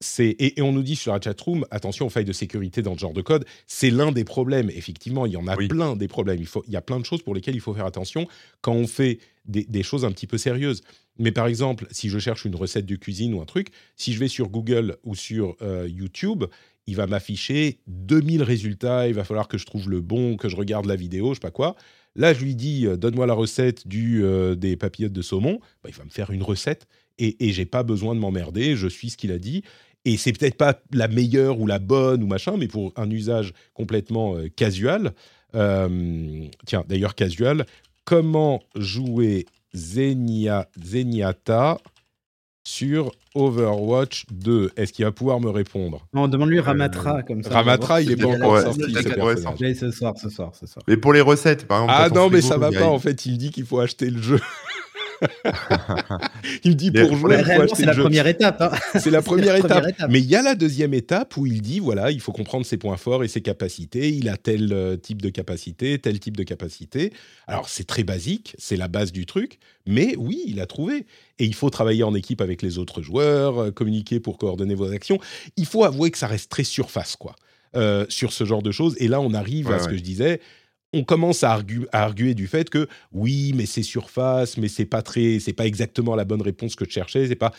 c'est et, on nous dit sur la chatroom, attention aux failles de sécurité dans ce genre de code. C'est l'un des problèmes. Effectivement, il y en a plein des problèmes. Il, faut, il y a plein de choses pour lesquelles il faut faire attention quand on fait des, des choses un petit peu sérieuses. Mais par exemple, si je cherche une recette de cuisine ou un truc, si je vais sur Google ou sur euh, YouTube, il va m'afficher 2000 résultats, il va falloir que je trouve le bon, que je regarde la vidéo, je sais pas quoi. Là, je lui dis, euh, donne-moi la recette du, euh, des papillotes de saumon. Bah, il va me faire une recette et, et j'ai pas besoin de m'emmerder, je suis ce qu'il a dit. Et c'est peut-être pas la meilleure ou la bonne ou machin, mais pour un usage complètement casual. tiens, d'ailleurs, casual, comment jouer Zenia, Zenyatta sur Overwatch 2. Est-ce qu'il va pouvoir me répondre? Non, demande-lui Ramatra comme ça. Ramatra, il est pas encore sorti. ce soir, ce soir, ce soir. Mais pour les recettes, par exemple. Ah non, mais ça va pas. En fait, il dit qu'il faut acheter le jeu. il me dit pour jouer, c'est la première étape. Hein. C'est la, première, étape. Mais il y a la deuxième étape où il dit voilà, il faut comprendre ses points forts et ses capacités. Il a tel euh, type de capacité, tel type de capacité. Alors c'est très basique, c'est la base du truc, mais oui, il a trouvé. Et il faut travailler en équipe avec les autres joueurs, euh, communiquer pour coordonner vos actions. Il faut avouer que ça reste très surface, quoi. Euh, sur ce genre de choses. Et là, on arrive à ce que je disais, on commence à, arguer du fait que oui, mais c'est surface, mais c'est pas très, c'est pas exactement la bonne réponse que je cherchais, c'est pas.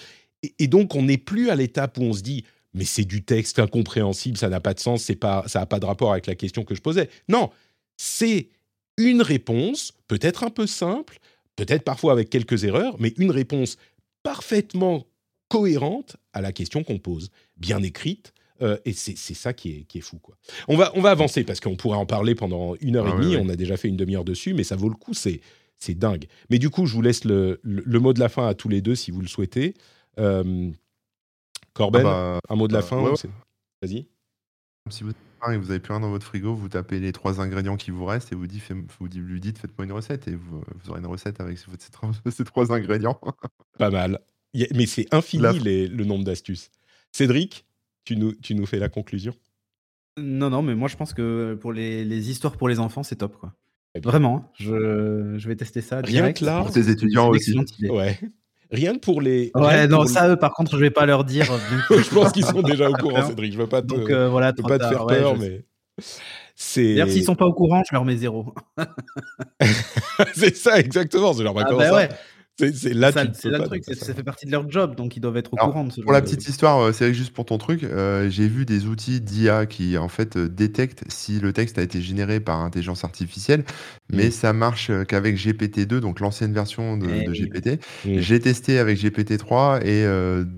Et, donc on n'est plus à l'étape où on se dit mais c'est du texte incompréhensible, ça n'a pas de sens, c'est pas, ça n'a pas de rapport avec la question que je posais. Non, c'est une réponse, peut-être un peu simple, peut-être parfois avec quelques erreurs, mais une réponse parfaitement cohérente à la question qu'on pose, bien écrite, euh, et c'est ça qui est, qui est, fou. Quoi. On, va, on va avancer parce qu'on pourrait en parler pendant une heure et demie. On a déjà fait une demi-heure dessus, mais ça vaut le coup. C'est dingue. Mais du coup, je vous laisse le, le, mot de la fin à tous les deux si vous le souhaitez. Euh, Corben, ah bah, un mot de la euh, fin Vas-y. si vous et vous avez plus rien dans votre frigo, vous tapez les trois ingrédients qui vous restent et vous, dites, vous lui dites faites-moi une recette et vous, aurez une recette avec ces trois, ingrédients. Pas mal. Mais c'est infini le nombre d'astuces. Cédric, tu nous, tu nous fais la conclusion? Non, non, mais moi je pense que pour les, les histoires pour les enfants, c'est top. quoi. Vraiment, hein. je, je, vais tester ça. Rien que là, pour tes étudiants aussi. Ouais. Rien que pour les. Ouais, non, ça, eux, par contre, je vais pas leur dire. je pense qu'ils sont déjà au courant, Cédric. Je veux pas te, Donc, euh, voilà, pas te faire peur, mais. C'est... D'ailleurs, s'ils sont pas au courant, je leur mets zéro. c'est ça, exactement. C'est leur ah, bah ouais. C'est là, ça, c'est le truc, ça fait partie de leur job, donc ils doivent être au courant de ce Pour la petite histoire, euh, c'est juste pour ton truc, euh, j'ai vu des outils d'IA qui en fait euh, détectent si le texte a été généré par intelligence artificielle, mais mm. ça marche qu'avec GPT-2, donc l'ancienne version de, eh GPT. Mm. J'ai testé avec GPT-3 et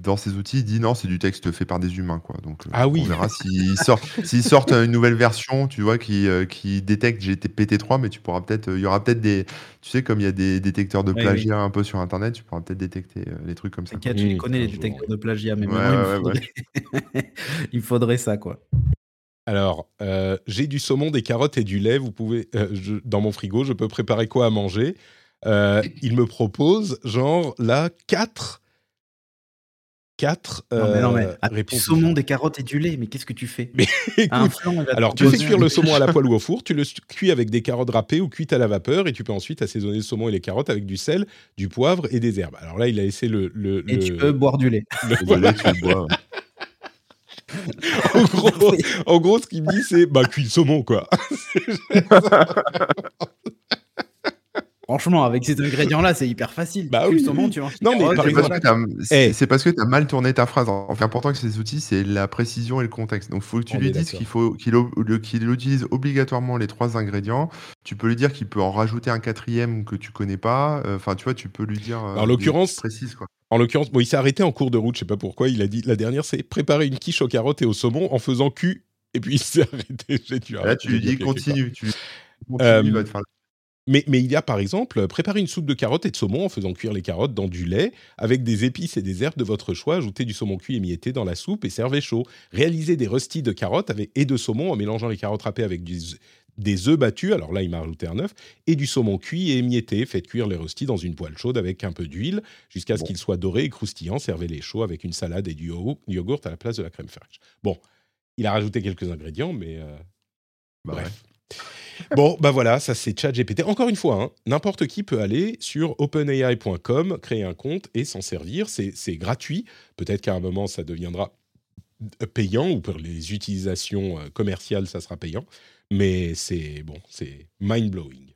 dans ces outils, il dit non, c'est du texte fait par des humains, quoi. Donc ah oui. on verra s'ils sortent, s'ils sortent une nouvelle version, tu vois, qui, qui détecte GPT-3, mais tu pourras peut-être, il y aura peut-être des, tu sais, comme il y a des détecteurs de plagiat un peu sur Internet, tu pourras peut-être détecter euh, les trucs comme ça. T'inquiète, je connais, les détecteurs de plagiat, mais il, faudrait... ça, quoi. Alors, euh, j'ai du saumon, des carottes et du lait. Vous pouvez, euh, dans mon frigo, je peux préparer quoi à manger? Il me propose, genre, là, 4 4 non, mais, euh, Du saumon, des carottes et du lait, mais qu'est-ce que tu fais? Mais, Alors, tu fais cuire le saumon à la poêle ou au four, tu le cuis avec des carottes râpées ou cuites à la vapeur, et tu peux ensuite assaisonner le saumon et les carottes avec du sel, du poivre et des herbes. Alors là, il a laissé le. le et tu peux boire du lait. Le, lait, tu le bois. en, gros, en gros, ce qu'il me dit, c'est bah, cuis le saumon, quoi. Franchement, avec ces ingrédients-là, c'est hyper facile. Bah oui, saumon, tu vois. Non, mais eh. c'est parce que tu as mal tourné ta phrase. Enfin, important que ces outils, c'est la précision et le contexte. Donc, il faut que tu lui dises qu'il faut qu'il utilise obligatoirement les trois ingrédients. Tu peux lui dire qu'il peut en rajouter un quatrième que tu connais pas. Euh, enfin, tu vois, tu peux lui dire. en l'occurrence, précise quoi. En l'occurrence, bon, il s'est arrêté en cours de route. Je sais pas pourquoi. Il a dit la dernière, c'est préparer une quiche aux carottes et au saumon en faisant cul. Et puis il s'est arrêté. Là, tu lui dis continue. Tu euh, il va te faire mais, il y a par exemple préparer une soupe de carottes et de saumon en faisant cuire les carottes dans du lait avec des épices et des herbes de votre choix. Ajoutez du saumon cuit émietté dans la soupe et servez chaud. Réalisez des röstis de carottes avec, et de saumon en mélangeant les carottes râpées avec des œufs battus, alors là il m'a rajouté un œuf, et du saumon cuit et émietté. Faites cuire les röstis dans une poêle chaude avec un peu d'huile jusqu'à ce qu'ils soient dorés et croustillants. Servez-les chauds avec une salade et du yogourt à la place de la crème fraîche. Bon, il a rajouté quelques ingrédients, mais euh, bah bref bon, bah voilà, ça c'est ChatGPT. Encore une fois, hein, n'importe qui peut aller sur openai.com, créer un compte et s'en servir. C'est gratuit. Peut-être qu'à un moment, ça deviendra payant ou pour les utilisations euh, commerciales, ça sera payant. Mais c'est bon, c'est mind-blowing.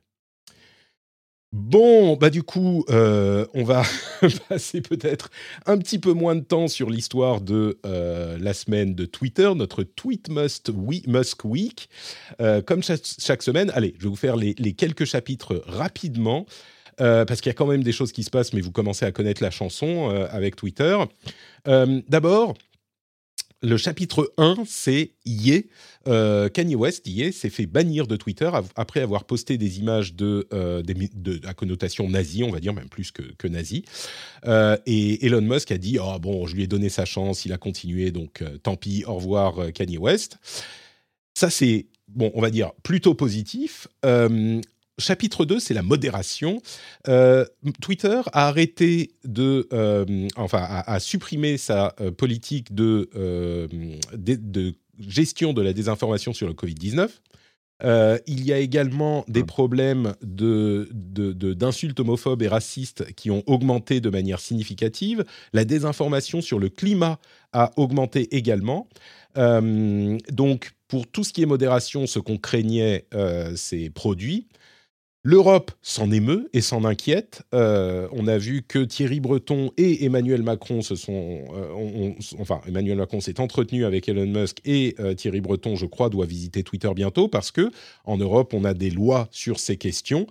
Bon, bah du coup, euh, on va passer peut-être un petit peu moins de temps sur l'histoire de euh, la semaine de Twitter, notre Tweet Must Musk Week. Euh, comme chaque, semaine, allez, je vais vous faire les quelques chapitres rapidement. parce qu'il y a quand même des choses qui se passent, mais vous commencez à connaître la chanson avec Twitter. D'abord, le chapitre 1, c'est Ye. Euh, Kanye West, Ye, s'est fait bannir de Twitter après avoir posté des images de, euh, à connotation nazie, on va dire, même plus que, que. Euh, et Elon Musk a dit Oh, bon, je lui ai donné sa chance, il a continué, donc tant pis, au revoir Kanye West. Ça, c'est, bon, on va dire, plutôt positif chapitre 2, c'est la modération. Euh, Twitter a arrêté de, euh, enfin, a, supprimé sa euh, politique de, de, gestion de la désinformation sur le Covid-19. il y a également des ah. problèmes de, d'insultes homophobes et racistes qui ont augmenté de manière significative. La désinformation sur le climat a augmenté également. donc, pour tout ce qui est modération, ce qu'on craignait, c'est produit. L'Europe s'en émeut et s'en inquiète. Euh, on a vu que Thierry Breton et Emmanuel Macron euh, Emmanuel Macron s'est entretenu avec Elon Musk et euh, Thierry Breton, je crois, doit visiter Twitter bientôt parce que en Europe on a des lois sur ces questions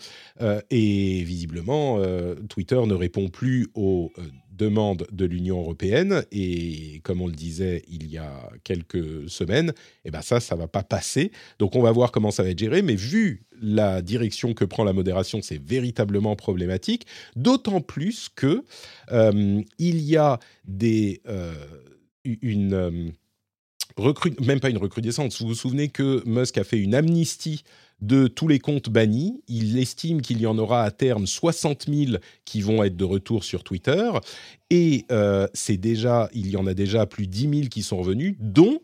et visiblement Twitter ne répond plus aux demande de l'Union européenne et comme on le disait il y a quelques semaines, eh ben ça, ça va pas passer. Donc on va voir comment ça va être géré, mais vu la direction que prend la modération, c'est véritablement problématique, d'autant plus que euh, il y a des, euh, une, euh, même pas une recrudescence. Vous vous souvenez que Musk a fait une amnistie de tous les comptes bannis. Il estime qu'il y en aura à terme 60 000 qui vont être de retour sur Twitter. Et euh, c'est déjà, il y en a déjà plus de 10 000 qui sont revenus, dont,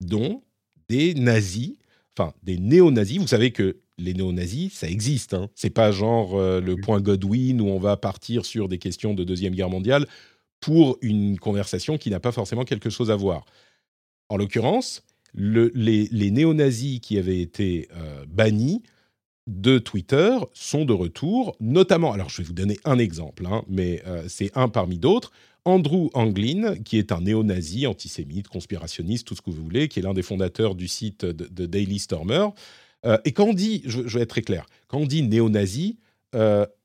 dont des nazis, enfin des néo-nazis. Vous savez que les néo-nazis, ça existe. Hein. C'est pas genre euh, le point Godwin où on va partir sur des questions de Deuxième Guerre mondiale pour une conversation qui n'a pas forcément quelque chose à voir. En l'occurrence, les, néo-nazis qui avaient été euh, bannis de Twitter sont de retour, notamment, alors je vais vous donner un exemple, hein, mais euh, c'est un parmi d'autres, Andrew Anglin, qui est un néo-nazi, antisémite, conspirationniste, tout ce que vous voulez, qui est l'un des fondateurs du site de, Daily Stormer. Euh, et quand on dit, je, je, vais être très clair, quand on dit néo-nazi,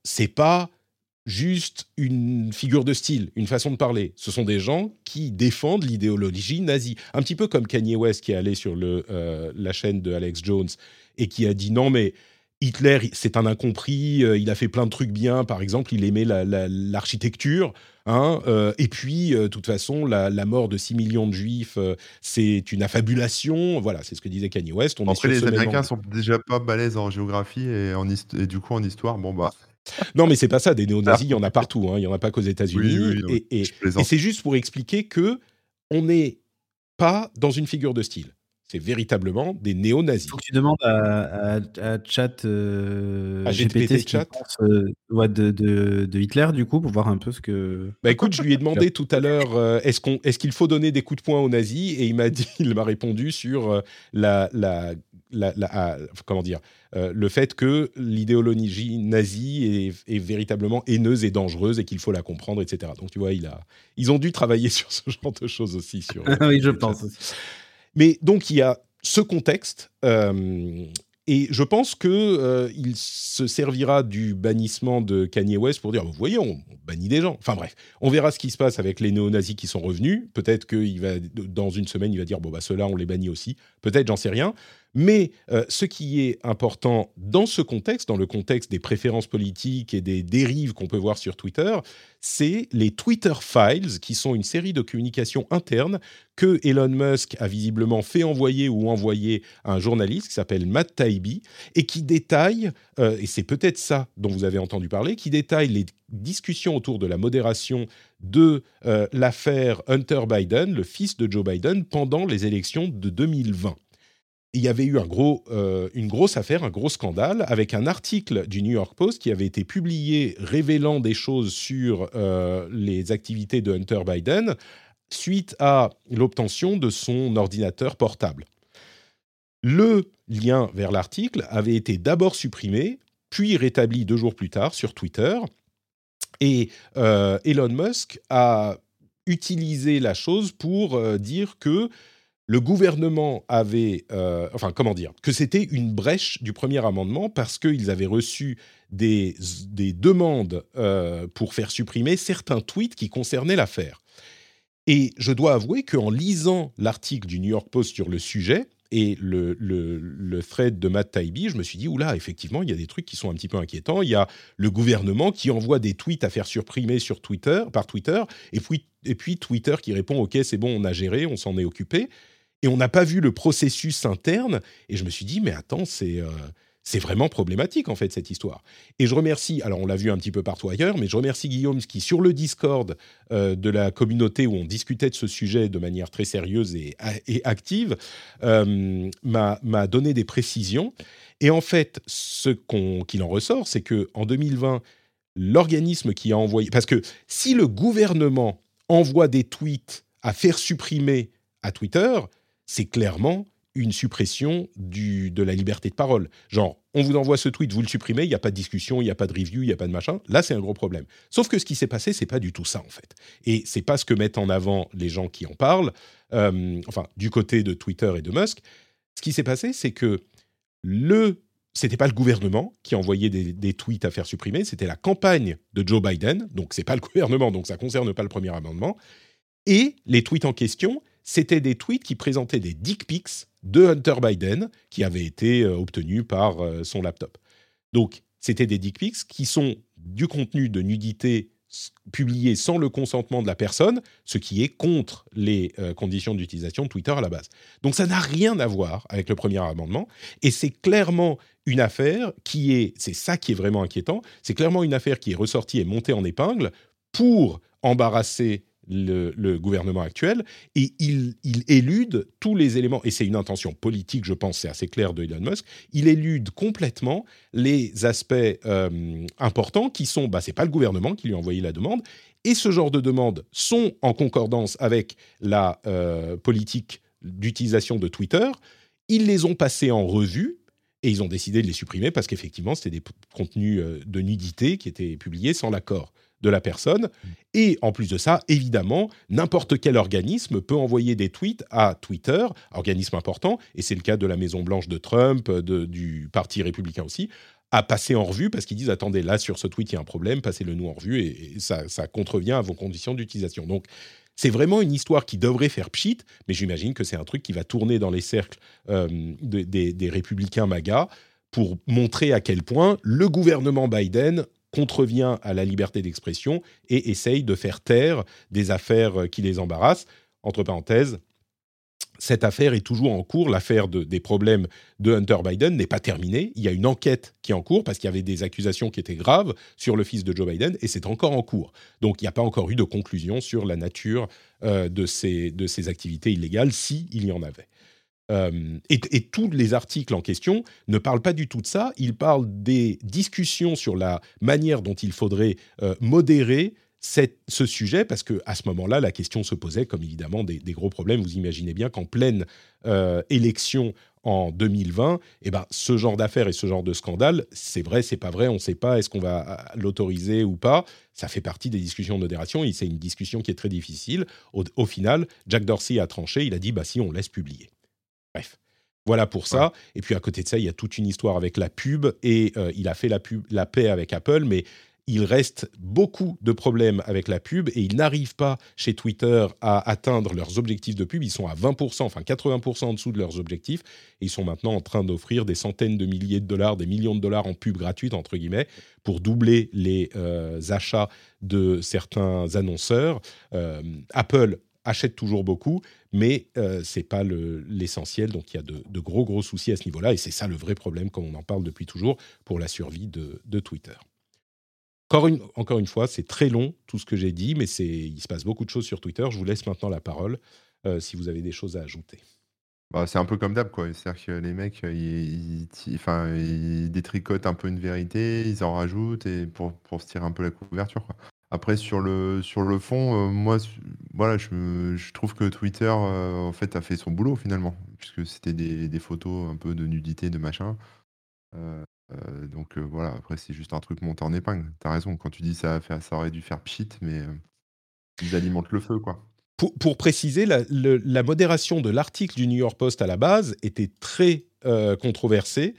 c'est pas juste une figure de style, une façon de parler. Ce sont des gens qui défendent l'idéologie nazie. Un petit peu comme Kanye West qui est allé sur le, euh, la chaîne de Alex Jones et qui a dit non mais Hitler, c'est un incompris, euh, il a fait plein de trucs bien, par exemple, il aimait l'architecture, hein, euh, et puis, de toute façon, la, mort de 6 millions de juifs, c'est une affabulation, voilà, c'est ce que disait Kanye West. On Après, les Américains sont déjà pas balèzes en géographie et, en et du coup, en histoire, bon bah... Non, mais c'est pas ça. Des néo-nazis, il y en a partout. Hein. Il y en a pas qu'aux États-Unis. et, c'est juste pour expliquer que on n'est pas dans une figure de style. C'est véritablement des néo-nazis. Il faut que tu demandes à, Chat, euh, à GPT, Chat. Euh, de, Hitler, du coup, pour voir un peu ce que. Bah écoute, je lui ai demandé tout à l'heure euh, est-ce qu'on, est-ce qu'il faut donner des coups de poing aux nazis? Et il m'a dit, il m'a répondu sur la, la la, comment dire, euh, le fait que l'idéologie nazie est, véritablement haineuse et dangereuse et qu'il faut la comprendre, etc. Donc tu vois, il a, ils ont dû travailler sur ce genre de choses aussi. Sur, oui, je pense. Mais donc il y a ce contexte. Euh, et je pense qu'il euh, il se servira du bannissement de Kanye West pour dire, vous voyez, on, bannit des gens. Enfin bref, on verra ce qui se passe avec les néo-nazis qui sont revenus. Peut-être qu'il va, dans une semaine, il va dire, bon, bah ceux-là, on les bannit aussi. Peut-être, j'en sais rien. Mais euh, ce qui est important dans ce contexte, dans le contexte des préférences politiques et des dérives qu'on peut voir sur Twitter, c'est les Twitter Files, qui sont une série de communications internes que Elon Musk a visiblement fait envoyer ou envoyer à un journaliste qui s'appelle Matt Taibbi et qui détaille, euh, et c'est peut-être ça dont vous avez entendu parler, qui détaille les discussions autour de la modération de euh, l'affaire Hunter Biden, le fils de Joe Biden, pendant les élections de 2020 il y avait eu euh, une grosse affaire, un gros scandale, avec un article du New York Post qui avait été publié révélant des choses sur euh, les activités de Hunter Biden suite à l'obtention de son ordinateur portable. Le lien vers l'article avait été d'abord supprimé, puis rétabli deux jours plus tard sur Twitter. Et euh, Elon Musk a utilisé la chose pour dire que le gouvernement avait, euh, enfin comment dire, que c'était une brèche du premier amendement parce qu'ils avaient reçu des, des demandes euh, pour faire supprimer certains tweets qui concernaient l'affaire. Et je dois avouer qu'en lisant l'article du New York Post sur le sujet et le, le, thread de Matt Taibbi, je me suis dit, oula, effectivement, il y a des trucs qui sont un petit peu inquiétants. Il y a le gouvernement qui envoie des tweets à faire supprimer sur Twitter, par Twitter, et puis, et puis Twitter qui répond, OK, c'est bon, on a géré, on s'en est occupé et on n'a pas vu le processus interne. Et je me suis dit, mais attends, c'est euh, c'est vraiment problématique en fait cette histoire. Et je remercie, alors on l'a vu un petit peu partout ailleurs, mais je remercie Guillaume qui sur le Discord euh, de la communauté où on discutait de ce sujet de manière très sérieuse et, et active, euh, m'a donné des précisions. Et en fait, ce qu'il en ressort, c'est que en 2020, l'organisme qui a envoyé, parce que si le gouvernement envoie des tweets à faire supprimer à Twitter, c'est clairement une suppression du, de la liberté de parole. Genre, on vous envoie ce tweet, vous le supprimez, il n'y a pas de discussion, il n'y a pas de review, il n'y a pas de machin. Là, c'est un gros problème. Sauf que ce qui s'est passé, c'est pas du tout ça en fait. Et c'est pas ce que mettent en avant les gens qui en parlent. Euh, enfin, du côté de Twitter et de Musk, ce qui s'est passé, c'est que le c'était pas le gouvernement qui envoyait des, des tweets à faire supprimer, c'était la campagne de Joe Biden. Donc c'est pas le gouvernement, donc ça concerne pas le premier amendement. Et les tweets en question, c'était des tweets qui présentaient des dick pics de Hunter Biden qui avaient été euh, obtenus par euh, son laptop. Donc, c'était des dick pics qui sont du contenu de nudité publié sans le consentement de la personne, ce qui est contre les euh, conditions d'utilisation de Twitter à la base. Donc ça n'a rien à voir avec le premier amendement, et c'est clairement une affaire qui est, c'est ça qui est vraiment inquiétant, c'est clairement une affaire qui est ressortie et montée en épingle pour embarrasser le, gouvernement actuel et il, élude tous les éléments, et c'est une intention politique, je pense, c'est assez clair de Elon Musk, il élude complètement les aspects euh, importants qui sont, bah, c'est pas le gouvernement qui lui a envoyé la demande, et ce genre de demandes sont en concordance avec la euh, politique d'utilisation de Twitter. Ils les ont passés en revue, et ils ont décidé de les supprimer parce qu'effectivement, c'était des contenus euh, de nudité qui étaient publiés sans l'accord de la personne. Et en plus de ça, évidemment, n'importe quel organisme peut envoyer des tweets à Twitter, organisme important, et c'est le cas de la Maison Blanche de Trump, du Parti républicain aussi, à passer en revue parce qu'ils disent attendez là sur ce tweet il y a un problème, passez-le nous en revue et, ça, contrevient à vos conditions d'utilisation. Donc c'est vraiment une histoire qui devrait faire pchit, mais j'imagine que c'est un truc qui va tourner dans les cercles euh, des, des républicains MAGA pour montrer à quel point le gouvernement Biden contrevient à la liberté d'expression et essaye de faire taire des affaires qui les embarrassent. Entre parenthèses, cette affaire est toujours en cours. L'affaire des problèmes de Hunter Biden n'est pas terminée. Il y a une enquête qui est en cours parce qu'il y avait des accusations qui étaient graves sur le fils de Joe Biden et c'est encore en cours. Donc il n'y a pas encore eu de conclusion sur la nature euh, de, ces, activités illégales, s'il il y en avait. Euh, et, tous les articles en question ne parlent pas du tout de ça. Ils parlent des discussions sur la manière dont il faudrait euh, modérer ce sujet, parce que à ce moment-là, la question se posait comme évidemment des, gros problèmes. Vous imaginez bien qu'en pleine euh, élection en 2020, eh ben, ce genre d'affaires et ce genre de scandale, c'est vrai, c'est pas vrai, on ne sait pas est-ce qu'on va l'autoriser ou pas. Ça fait partie des discussions de modération et c'est une discussion qui est très difficile. Au, au, final, Jack Dorsey a tranché, il a dit bah si on laisse publier. Bref. Voilà pour ça. Et puis à côté de ça, il y a toute une histoire avec la pub et euh, il a fait la, pub, la paix avec Apple, mais il reste beaucoup de problèmes avec la pub et ils n'arrivent pas chez Twitter à atteindre leurs objectifs de pub. Ils sont à 20%, enfin 80% en dessous de leurs objectifs. Et ils sont maintenant en train d'offrir des centaines de milliers de dollars, des millions de dollars en pub gratuite, entre guillemets, pour doubler les euh, achats de certains annonceurs. Euh, Apple achète toujours beaucoup, mais euh, ce n'est pas l'essentiel. donc il y a de, gros, gros soucis à ce niveau-là. Et c'est ça le vrai problème, comme on en parle depuis toujours, pour la survie de, Twitter. Encore une, encore une fois, c'est très long tout ce que j'ai dit, mais il se passe beaucoup de choses sur Twitter. Je vous laisse maintenant la parole euh, si vous avez des choses à ajouter. Bah, c'est un peu comme d'hab, quoi. C'est-à-dire que les mecs, ils, enfin, ils détricotent un peu une vérité, ils en rajoutent et pour, pour se tirer un peu la couverture, quoi. Après, sur le, sur le fond, euh, moi, voilà, je, trouve que Twitter, euh, en fait, a fait son boulot finalement, puisque c'était des, photos un peu de nudité, de machin. Euh, donc voilà, après, c'est juste un truc monté en épingle. T'as raison, quand tu dis ça, ça aurait dû faire pchit, mais ils alimentent le feu, quoi. Pour, pour préciser, la modération de l'article du New York Post à la base était très controversée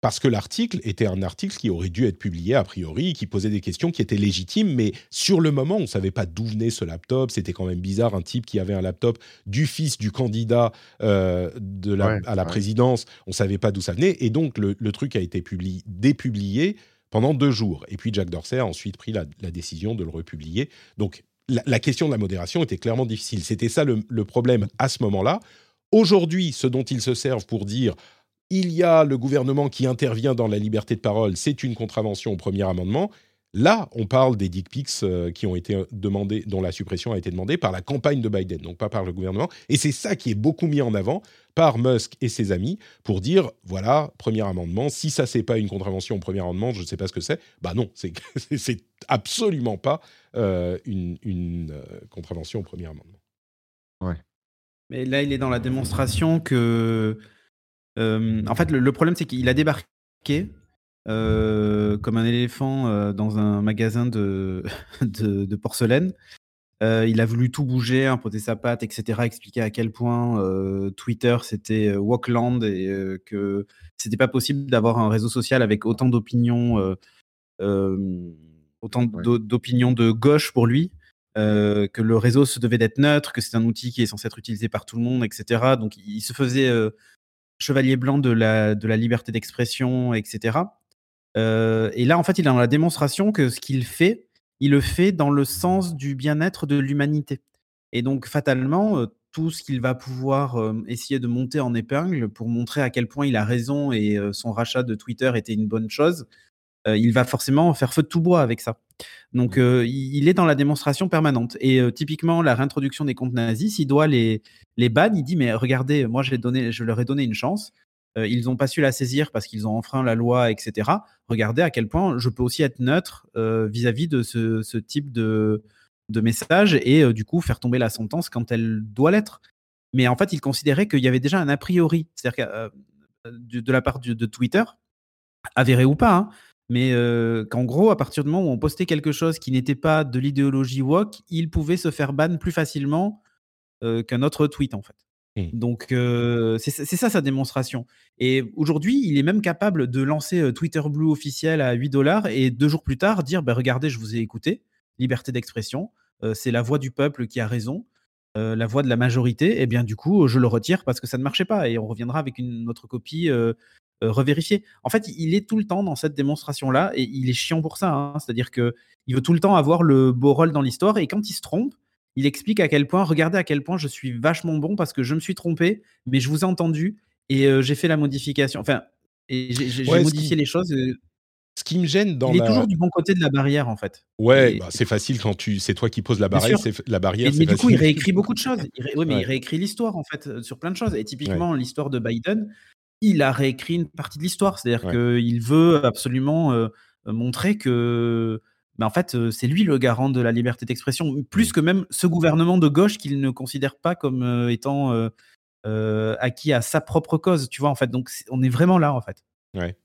parce que l'article était un article qui aurait dû être publié a priori, qui posait des questions qui étaient légitimes, mais sur le moment, on ne savait pas d'où venait ce laptop. C'était quand même bizarre, un type qui avait un laptop du fils du candidat euh, de la, à la présidence, on ne savait pas d'où ça venait, et donc le, truc a été publié, dépublié pendant deux jours. Et puis Jack Dorsey a ensuite pris la, décision de le republier. Donc la, question de la modération était clairement difficile. C'était ça le, le problème à ce moment-là. Aujourd'hui, ce dont ils se servent pour dire il y a le gouvernement qui intervient dans la liberté de parole, c'est une contravention au premier amendement. Là, on parle des dick pics euh, qui ont été demandés, dont la suppression a été demandée par la campagne de Biden, donc pas par le gouvernement. Et c'est ça qui est beaucoup mis en avant par Musk et ses amis pour dire voilà, premier amendement, si ça c'est pas une contravention au premier amendement, je ne sais pas ce que c'est. Bah non, c'est absolument pas euh, une, euh, contravention au premier amendement. Ouais. Mais là, il est dans la démonstration que euh, en fait, le, problème, c'est qu'il a débarqué euh, comme un éléphant euh, dans un magasin de, de, porcelaine. il a voulu tout bouger, imposer sa patte, etc. Expliquer à quel point Twitter c'était Walkland et que c'était pas possible d'avoir un réseau social avec autant d'opinions, autant d'opinions de gauche pour lui. que le réseau se devait d'être neutre, que c'est un outil qui est censé être utilisé par tout le monde, etc. Donc il se faisait chevalier blanc de la, liberté d'expression, etc. Euh, et là, en fait, il est dans la démonstration que ce qu'il fait, il le fait dans le sens du bien-être de l'humanité. Et donc, fatalement, tout ce qu'il va pouvoir essayer de monter en épingle pour montrer à quel point il a raison et son rachat de Twitter était une bonne chose, il va forcément faire feu de tout bois avec ça. Donc, mmh. il est dans la démonstration permanente. Et typiquement, la réintroduction des comptes nazis, s'il doit les, les ban, il dit Mais regardez, moi, je, donné, je leur ai donné une chance. ils n'ont pas su la saisir parce qu'ils ont enfreint la loi, etc. Regardez à quel point je peux aussi être neutre vis-à-vis de ce, ce type de, de messages et du coup faire tomber la sentence quand elle doit l'être. Mais en fait, il considérait qu'il y avait déjà un a priori, c'est-à-dire de, la part de, Twitter, avéré ou pas, hein, mais qu'en gros, à partir du moment où on postait quelque chose qui n'était pas de l'idéologie woke, il pouvait se faire ban plus facilement qu'un autre tweet en fait. Mmh. Donc c'est ça sa démonstration. Et aujourd'hui, il est même capable de lancer Twitter Blue officiel à 8 dollars et deux jours plus tard dire bah, regardez, je vous ai écouté, liberté d'expression, c'est la voix du peuple qui a raison, la voix de la majorité, et eh bien du coup, je le retire parce que ça ne marchait pas et on reviendra avec une autre copie revérifiée. En fait, il est tout le temps dans cette démonstration-là et il est chiant pour ça. Hein. C'est-à-dire que il veut tout le temps avoir le beau rôle dans l'histoire et quand il se trompe, il explique à quel point, regardez à quel point je suis vachement bon parce que je me suis trompé, mais je vous ai entendu et j'ai fait la modification. Enfin, et j'ai modifié les choses. Ce qui me gêne dans Il est toujours du bon côté de la barrière, en fait. Ouais, bah, c'est facile quand tu, c'est toi qui poses la barrière. C'est la barrière. Mais, du coup, il réécrit beaucoup de choses. Oui, mais il réécrit l'histoire en fait euh, sur plein de choses. Et typiquement, l'histoire de Biden, il a réécrit une partie de l'histoire. C'est-à-dire qu'il veut absolument euh, montrer que, bah, en fait, euh, c'est lui le garant de la liberté d'expression, plus que même ce gouvernement de gauche qu'il ne considère pas comme étant acquis à sa propre cause. Tu vois, en fait. Donc, on est vraiment là, en fait. Ouais.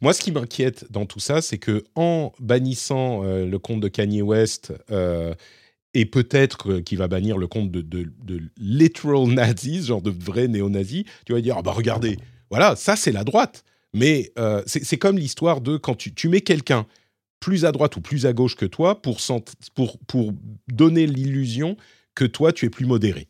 Moi, ce qui m'inquiète dans tout ça, c'est que en bannissant euh, le compte de Kanye West euh, et peut-être qu'il va bannir le compte de, de, literal nazis, genre de vrais néo-nazis, tu vas dire ah bah regardez, voilà, ça c'est la droite. Mais euh, c'est comme l'histoire de quand tu, tu mets quelqu'un plus à droite ou plus à gauche que toi pour, pour, pour donner l'illusion que toi tu es plus modéré.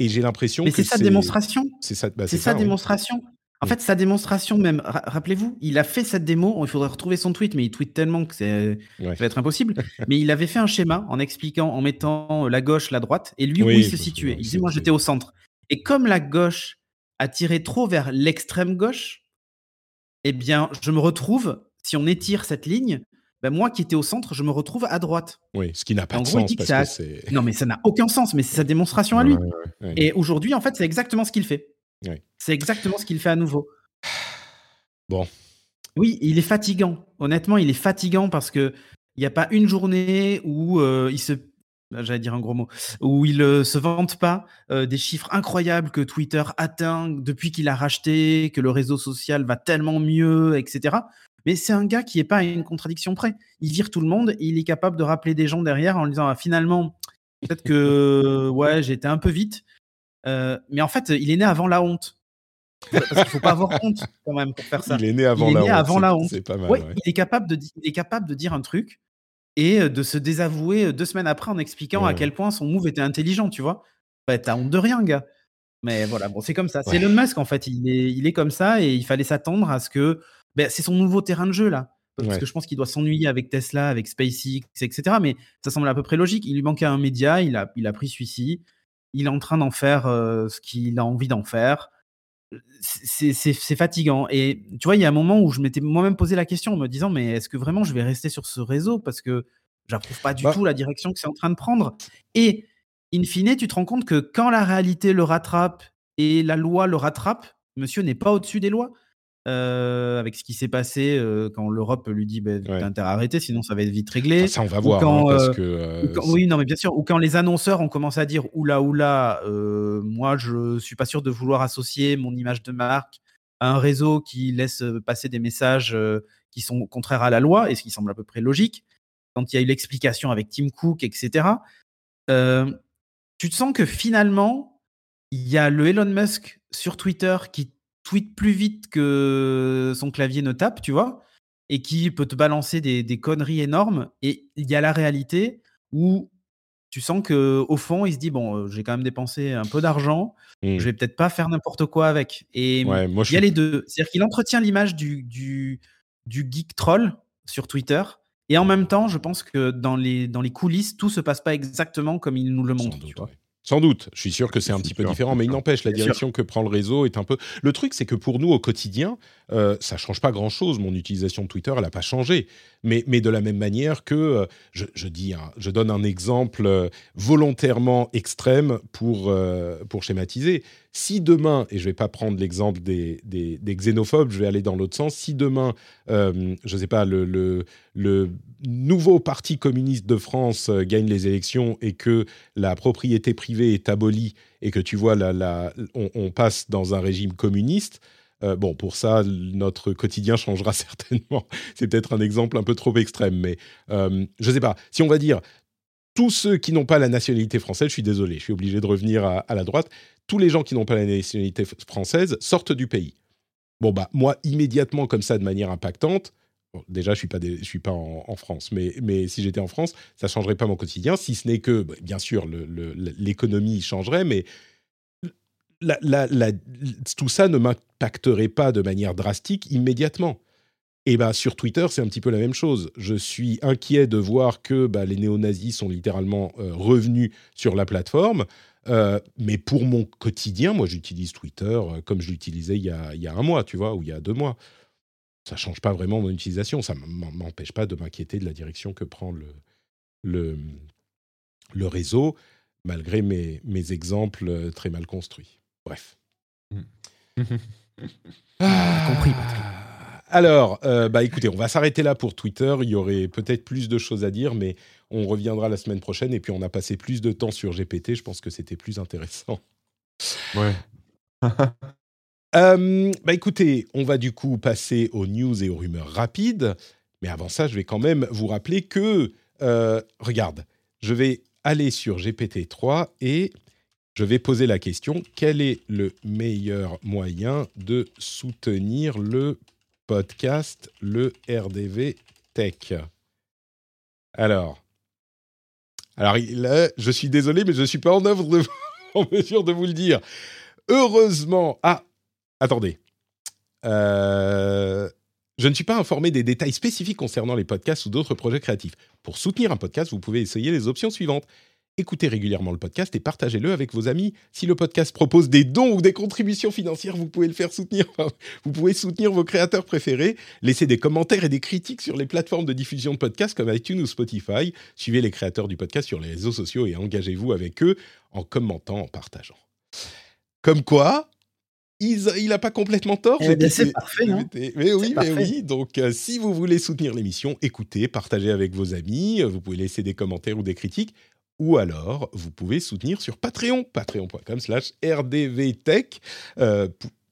Et j'ai l'impression que c'est sa démonstration. C'est ça, bah, sa démonstration. En fait, sa démonstration même, rappelez-vous, il a fait cette démo, il faudrait retrouver son tweet, mais il tweet tellement que c'est, ça va être impossible. mais il avait fait un schéma en expliquant, en mettant la gauche, la droite, et lui où il se situait. Il disait, moi j'étais au centre. Et comme la gauche a tiré trop vers l'extrême gauche, eh bien, je me retrouve, si on étire cette ligne, ben moi qui étais au centre, je me retrouve à droite. Oui, ce qui n'a pas de sens. Parce que non, mais ça n'a aucun sens, mais c'est sa démonstration à lui. Et aujourd'hui, en fait, c'est exactement ce qu'il fait. C'est exactement ce qu'il fait à nouveau. Bon. Oui, il est fatigant. Honnêtement, il est fatigant parce que il n'y a pas une journée où euh, il se j'allais dire un gros mot, où il euh, se vante pas euh, des chiffres incroyables que Twitter atteint depuis qu'il a racheté, que le réseau social va tellement mieux, etc. Mais c'est un gars qui n'est pas à une contradiction près. Il vire tout le monde, et il est capable de rappeler des gens derrière en disant ah, finalement, peut-être que ouais, j'ai été un peu vite, euh, mais en fait, il est né avant la honte. Parce qu'il faut pas avoir honte quand même pour faire ça. Il est né avant, la, honte, avant la honte. C'est pas mal. Il, est capable de, il est capable de dire un truc et de se désavouer deux semaines après en expliquant à quel point son move était intelligent, tu vois? Bah, T'as honte de rien, gars. Mais voilà, bon, c'est comme ça. C'est Elon Musk, en fait. Il est, il est comme ça et il fallait s'attendre à ce que. Bah, c'est son nouveau terrain de jeu, là. Parce que je pense qu'il doit s'ennuyer avec Tesla, avec SpaceX, etc. Mais ça semble à peu près logique. Il lui manquait un média, il a, il a pris celui-ci il est en train d'en faire ce qu'il a envie d'en faire. C'est fatigant. Et tu vois, il y a un moment où je m'étais moi-même posé la question en me disant, mais est-ce que vraiment je vais rester sur ce réseau? Parce que j'approuve pas du bah tout la direction que c'est en train de prendre. Et in fine, tu te rends compte que quand la réalité le rattrape et la loi le rattrape, monsieur n'est pas au-dessus des lois. Euh, avec ce qui s'est passé euh, quand l'Europe lui dit bah, t'as intérêt à arrêter, sinon ça va être vite réglé. ça, on va voir. Hein, parce euh, oui, non, mais bien sûr. Ou quand les annonceurs ont commencé à dire oula, oula, moi je suis pas sûr de vouloir associer mon image de marque à un réseau qui laisse passer des messages qui sont contraires à la loi, et ce qui semble à peu près logique. Quand il y a eu l'explication avec Tim Cook, etc., tu te sens que finalement, il y a le Elon Musk sur Twitter qui tweet plus vite que son clavier ne tape, tu vois, et qui peut te balancer des, conneries énormes. Et il y a la réalité où tu sens que au fond, il se dit bon, euh, j'ai quand même dépensé un peu d'argent, mmh. je vais peut-être pas faire n'importe quoi avec. Et il y a les deux. C'est-à-dire qu'il entretient l'image du, du, du geek troll sur Twitter Et en même temps, je pense que dans les, dans les coulisses, tout se passe pas exactement comme ils nous le montrent. Sans doute, je suis sûr que c'est un petit peu différent, mais il n'empêche, la direction que prend le réseau est un peu... Le truc, c'est que pour nous, au quotidien, euh, ça change pas grand-chose. Mon utilisation de Twitter, elle n'a pas changé. Mais, de la même manière que, euh, je, donne un exemple euh, volontairement extrême pour, euh, pour schématiser. Si demain, et je ne vais pas prendre l'exemple des, xénophobes, je vais aller dans l'autre sens, si demain, je ne sais pas, le, nouveau parti communiste de France gagne les élections et que la propriété privée est abolie et que tu vois, on passe dans un régime communiste, euh, bon, pour ça, notre quotidien changera certainement. C'est peut-être un exemple un peu trop extrême, mais euh, je ne sais pas. Si on va dire tous ceux qui n'ont pas la nationalité française, je suis désolé, je suis obligé de revenir à, la droite, tous les gens qui n'ont pas la nationalité française sortent du pays. Bon, bah, moi, immédiatement, comme ça, de manière impactante, déjà, je suis pas, suis pas en, France, mais, mais si j'étais en France, ça ne changerait pas mon quotidien, si ce n'est que, bah, bien sûr, l'économie changerait, mais tout ça ne m'impacterait pas de manière drastique immédiatement. Et bah, sur Twitter, c'est un petit peu la même chose. Je suis inquiet de voir que bah, les néo-nazis sont littéralement euh, revenus sur la plateforme. Euh, mais pour mon quotidien, moi, j'utilise Twitter euh, comme je l'utilisais il, y a un mois, tu vois, ou il y a deux mois. Ça ne change pas vraiment mon utilisation. Ça ne m'empêche pas de m'inquiéter de la direction que prend le, réseau, malgré mes exemples très mal construits. Bref. Mm. ah, compris, Alors, euh, bah écoutez, on va s'arrêter là pour Twitter. Il y aurait peut-être plus de choses à dire, mais on reviendra la semaine prochaine. Et puis, on a passé plus de temps sur GPT. Je pense que c'était plus intéressant. Ouais. euh, bah écoutez, on va du coup passer aux news et aux rumeurs rapides. Mais avant ça, je vais quand même vous rappeler que, euh, regarde, je vais aller sur GPT-3 et je vais poser la question, quel est le meilleur moyen de soutenir le podcast, le RDV Tech? Alors, alors là, je suis désolé, mais je ne suis pas en, œuvre de, mesure de vous le dire. Heureusement, ah, attendez. Euh, je ne suis pas informé des détails spécifiques concernant les podcasts ou d'autres projets créatifs. Pour soutenir un podcast, vous pouvez essayer les options suivantes écoutez régulièrement le podcast et partagez-le avec vos amis. Si le podcast propose des dons ou des contributions financières, vous pouvez le faire soutenir. Vous pouvez soutenir vos créateurs préférés. Laissez des commentaires et des critiques sur les plateformes de diffusion de podcasts comme iTunes ou Spotify. Suivez les créateurs du podcast sur les réseaux sociaux et engagez-vous avec eux en commentant, en partageant. Comme quoi, il n'a pas complètement tort. Eh c'est parfait, Mais oui, mais oui. Donc, euh, si vous voulez soutenir l'émission, écoutez, partagez avec vos amis. Vous pouvez laisser des commentaires ou des critiques ou alors vous pouvez soutenir sur Patreon, patreon.com slash rdvtech, euh,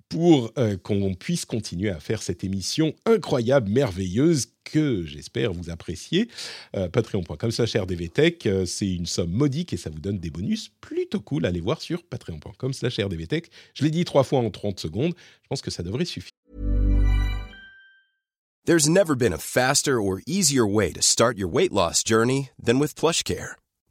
pour euh, qu'on puisse continuer à faire cette émission incroyable, merveilleuse, que j'espère vous apprécier. Euh, patreon.com slash rdvtech, c'est une somme modique et ça vous donne des bonus plutôt cool. Allez voir sur patreon.com slash rdvtech. Je l'ai dit trois fois en 30 secondes, je pense que ça devrait suffire. There's never been a faster or easier way to start your weight loss journey than with PlushCare.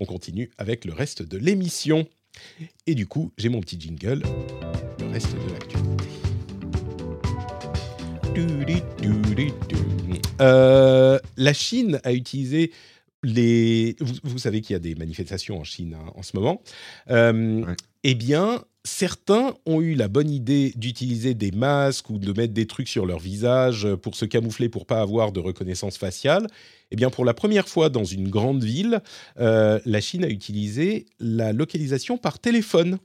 On continue avec le reste de l'émission. Et du coup, j'ai mon petit jingle, le reste de l'actualité. Euh, la Chine a utilisé les. Vous, savez qu'il y a des manifestations en Chine hein, en ce moment. Euh, Eh bien, certains ont eu la bonne idée d'utiliser des masques ou de mettre des trucs sur leur visage pour se camoufler pour pas avoir de reconnaissance faciale. Eh bien, pour la première fois dans une grande ville, euh, la Chine a utilisé la localisation par téléphone.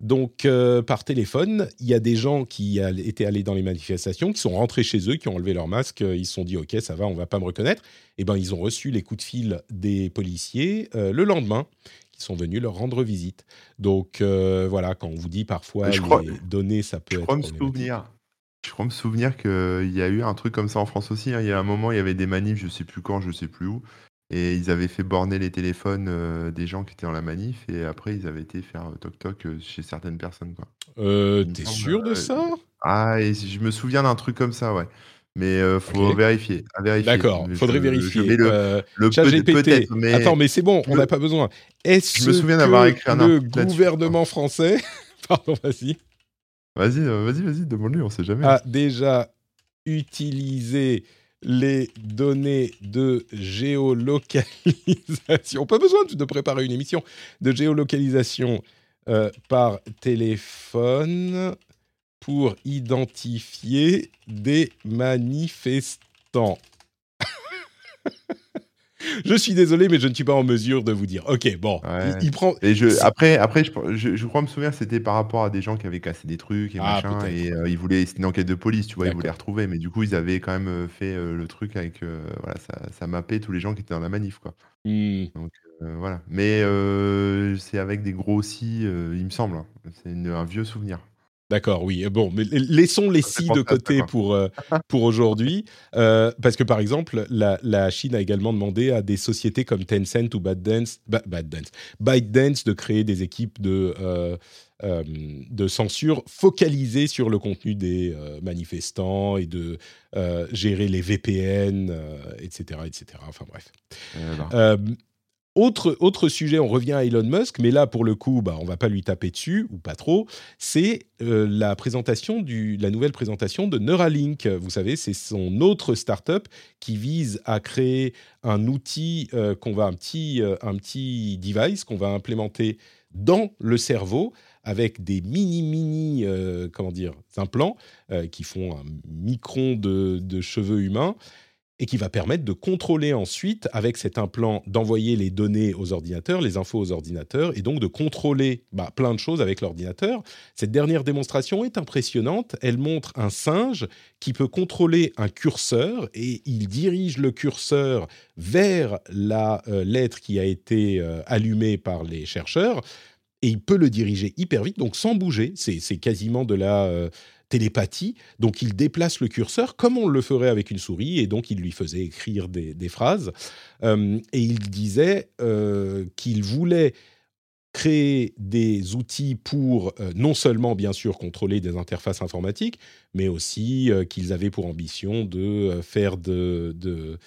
Donc, euh, par téléphone, il y a des gens qui étaient allés dans les manifestations, qui sont rentrés chez eux, qui ont enlevé leur masque, ils se sont dit OK, ça va, on va pas me reconnaître. Eh ben, ils ont reçu les coups de fil des policiers euh, le lendemain sont venus leur rendre visite. Donc euh, voilà, quand on vous dit parfois je les données, ça peut je être. Crois me souvenir, je crois me souvenir qu'il y a eu un truc comme ça en France aussi. Hein. Il y a un moment, il y avait des manifs, je sais plus quand, je sais plus où. Et ils avaient fait borner les téléphones euh, des gens qui étaient dans la manif. Et après, ils avaient été faire euh, toc-toc chez certaines personnes. Quoi. T'es sûr de ça? Ah, et je me souviens d'un truc comme ça, ouais. Mais il faut vérifier, vérifier. D'accord, faudrait vérifier. le, le GPT. Mais... Attends, mais c'est bon, on n'a pas besoin. Est-ce je me souviens d'avoir écrit un le gouvernement français, pardon, vas-y. Vas-y, vas-y, vas-y, demande-lui, on sait jamais. A déjà utilisé les données de géolocalisation. Pas besoin de préparer une émission de géolocalisation euh, par téléphone pour identifier des manifestants. je suis désolé, mais je ne suis pas en mesure de vous dire. Ok, bon, il, prend. Et je, après, après, je, je, crois me souvenir, c'était par rapport à des gens qui avaient cassé des trucs et ah, machin, et euh, ils voulaient, c'était une enquête de police, tu vois, ils voulaient retrouver, mais du coup, ils avaient quand même euh, fait euh, le truc avec, voilà, ça, ça mappait tous les gens qui étaient dans la manif, quoi. Mmh. Donc voilà, mais c'est avec des gros si, il me semble. Hein. C'est un vieux souvenir. D'accord, oui. Bon, mais laissons les si de côté pour, euh, pour aujourd'hui. Euh, parce que, par exemple, la, Chine a également demandé à des sociétés comme Tencent ou ByteDance, ByteDance, ByteDance de créer des équipes de, euh, de censure focalisées sur le contenu des manifestants et de gérer les VPN, etc., etc. Enfin bref. Autre, autre sujet, on revient à Elon Musk, mais là, pour le coup, bah, on va pas lui taper dessus, ou pas trop, c'est euh, la présentation du, la nouvelle présentation de Neuralink. Vous savez, c'est son autre startup qui vise à créer un outil euh, qu'on va, un petit, euh, un petit device qu'on va implémenter dans le cerveau avec des mini mini comment dire implants qui font un micron de, de cheveux humains et qui va permettre de contrôler ensuite, avec cet implant, d'envoyer les données aux ordinateurs, les infos aux ordinateurs, et donc de contrôler bah, plein de choses avec l'ordinateur. Cette dernière démonstration est impressionnante. Elle montre un singe qui peut contrôler un curseur, et il dirige le curseur vers la euh, lettre qui a été euh, allumée par les chercheurs et il peut le diriger hyper vite, donc sans bouger. C'est quasiment de la, euh, télépathie. Donc il déplace le curseur comme on le ferait avec une souris, et donc il lui faisait écrire des, phrases. Euh, et il disait euh, qu'il voulait créer des outils pour non seulement bien sûr contrôler des interfaces informatiques, mais aussi qu'ils avaient pour ambition de faire de, de,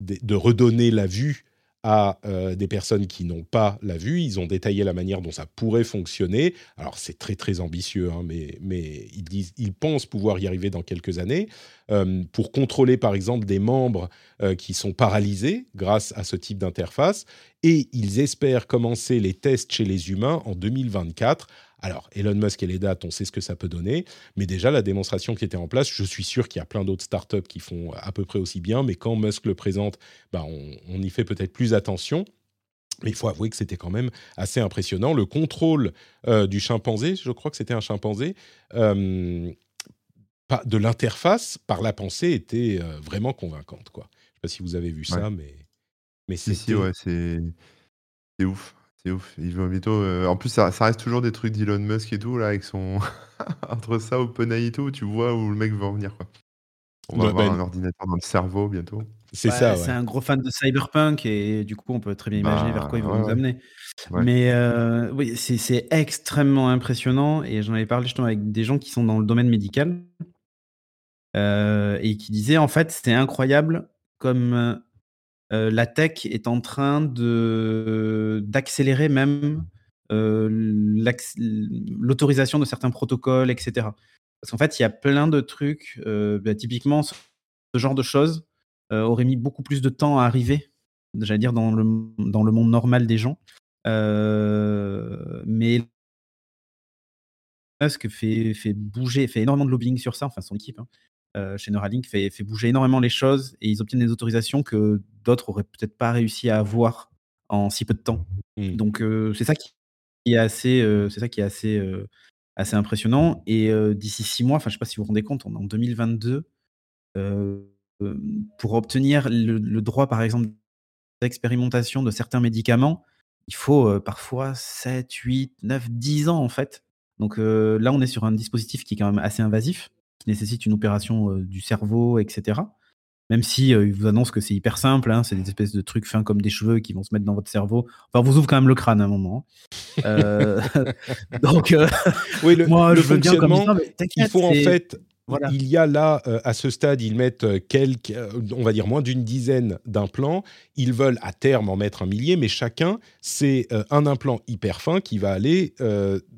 de redonner la vue à euh, des personnes qui n'ont pas la vue. Ils ont détaillé la manière dont ça pourrait fonctionner. Alors c'est très très ambitieux, hein, mais, ils pensent pouvoir y arriver dans quelques années euh, pour contrôler par exemple des membres euh, qui sont paralysés grâce à ce type d'interface. Et ils espèrent commencer les tests chez les humains en 2024 alors, Elon Musk et les dates, on sait ce que ça peut donner, mais déjà la démonstration qui était en place, je suis sûr qu'il y a plein d'autres startups qui font à peu près aussi bien, mais quand Musk le présente, bah on, y fait peut-être plus attention. Mais il faut avouer que c'était quand même assez impressionnant. Le contrôle euh, du chimpanzé, je crois que c'était un chimpanzé, euh, de l'interface par la pensée était euh, vraiment convaincante. Quoi. Je ne sais pas si vous avez vu ça, mais, mais c'est... Si, ouais, c'est ouf. C'est ouf. Il va bientôt. Euh, en plus, ça, ça reste toujours des trucs d'Elon Musk et tout, là, avec son. Entre ça, OpenAI et tout, tu vois où le mec va en venir, quoi. On va avoir ben un ordinateur dans le cerveau bientôt. C'est ça, C'est un gros fan de Cyberpunk et du coup, on peut très bien imaginer vers quoi il va nous amener. Mais euh, oui, c'est extrêmement impressionnant et j'en avais parlé justement avec des gens qui sont dans le domaine médical euh, et qui disaient en fait, c'était incroyable comme la tech est en train d'accélérer même, l'autorisation de certains protocoles etc. Parce qu'en fait, il y a plein de trucs, bah, typiquement ce genre de choses, aurait mis beaucoup plus de temps à arriver, j'allais dire dans le dans le monde normal des gens. mais Musk fait, fait bouger, fait énormément de lobbying sur ça, enfin son équipe. Hein. Euh, chez Neuralink fait, fait bouger énormément les choses et ils obtiennent des autorisations que d'autres auraient peut-être pas réussi à avoir en si peu de temps. Mmh. Donc euh, c'est ça qui est assez, euh, c'est ça qui est assez, assez impressionnant. Et d'ici six mois, enfin je sais pas si vous vous rendez compte, on est en 2022. pour obtenir le, droit, par exemple, d'expérimentation de certains médicaments, il faut parfois 7, 8, 9, 10 ans en fait. Donc là, on est sur un dispositif qui est quand même assez invasif nécessite une opération du cerveau, etc. Même si il vous annonce que c'est hyper simple, hein, c'est des espèces de trucs fins comme des cheveux qui vont se mettre dans votre cerveau. Enfin, vous ouvre quand même le crâne à un moment. Hein. Euh, donc, oui, le, moi, le je veux bien comme ça, il faut en fait voilà. Il y a là, à ce stade, ils mettent quelques, on va dire moins d'une dizaine d'implants. Ils veulent à terme en mettre un millier, mais chacun, c'est un implant hyper fin qui va aller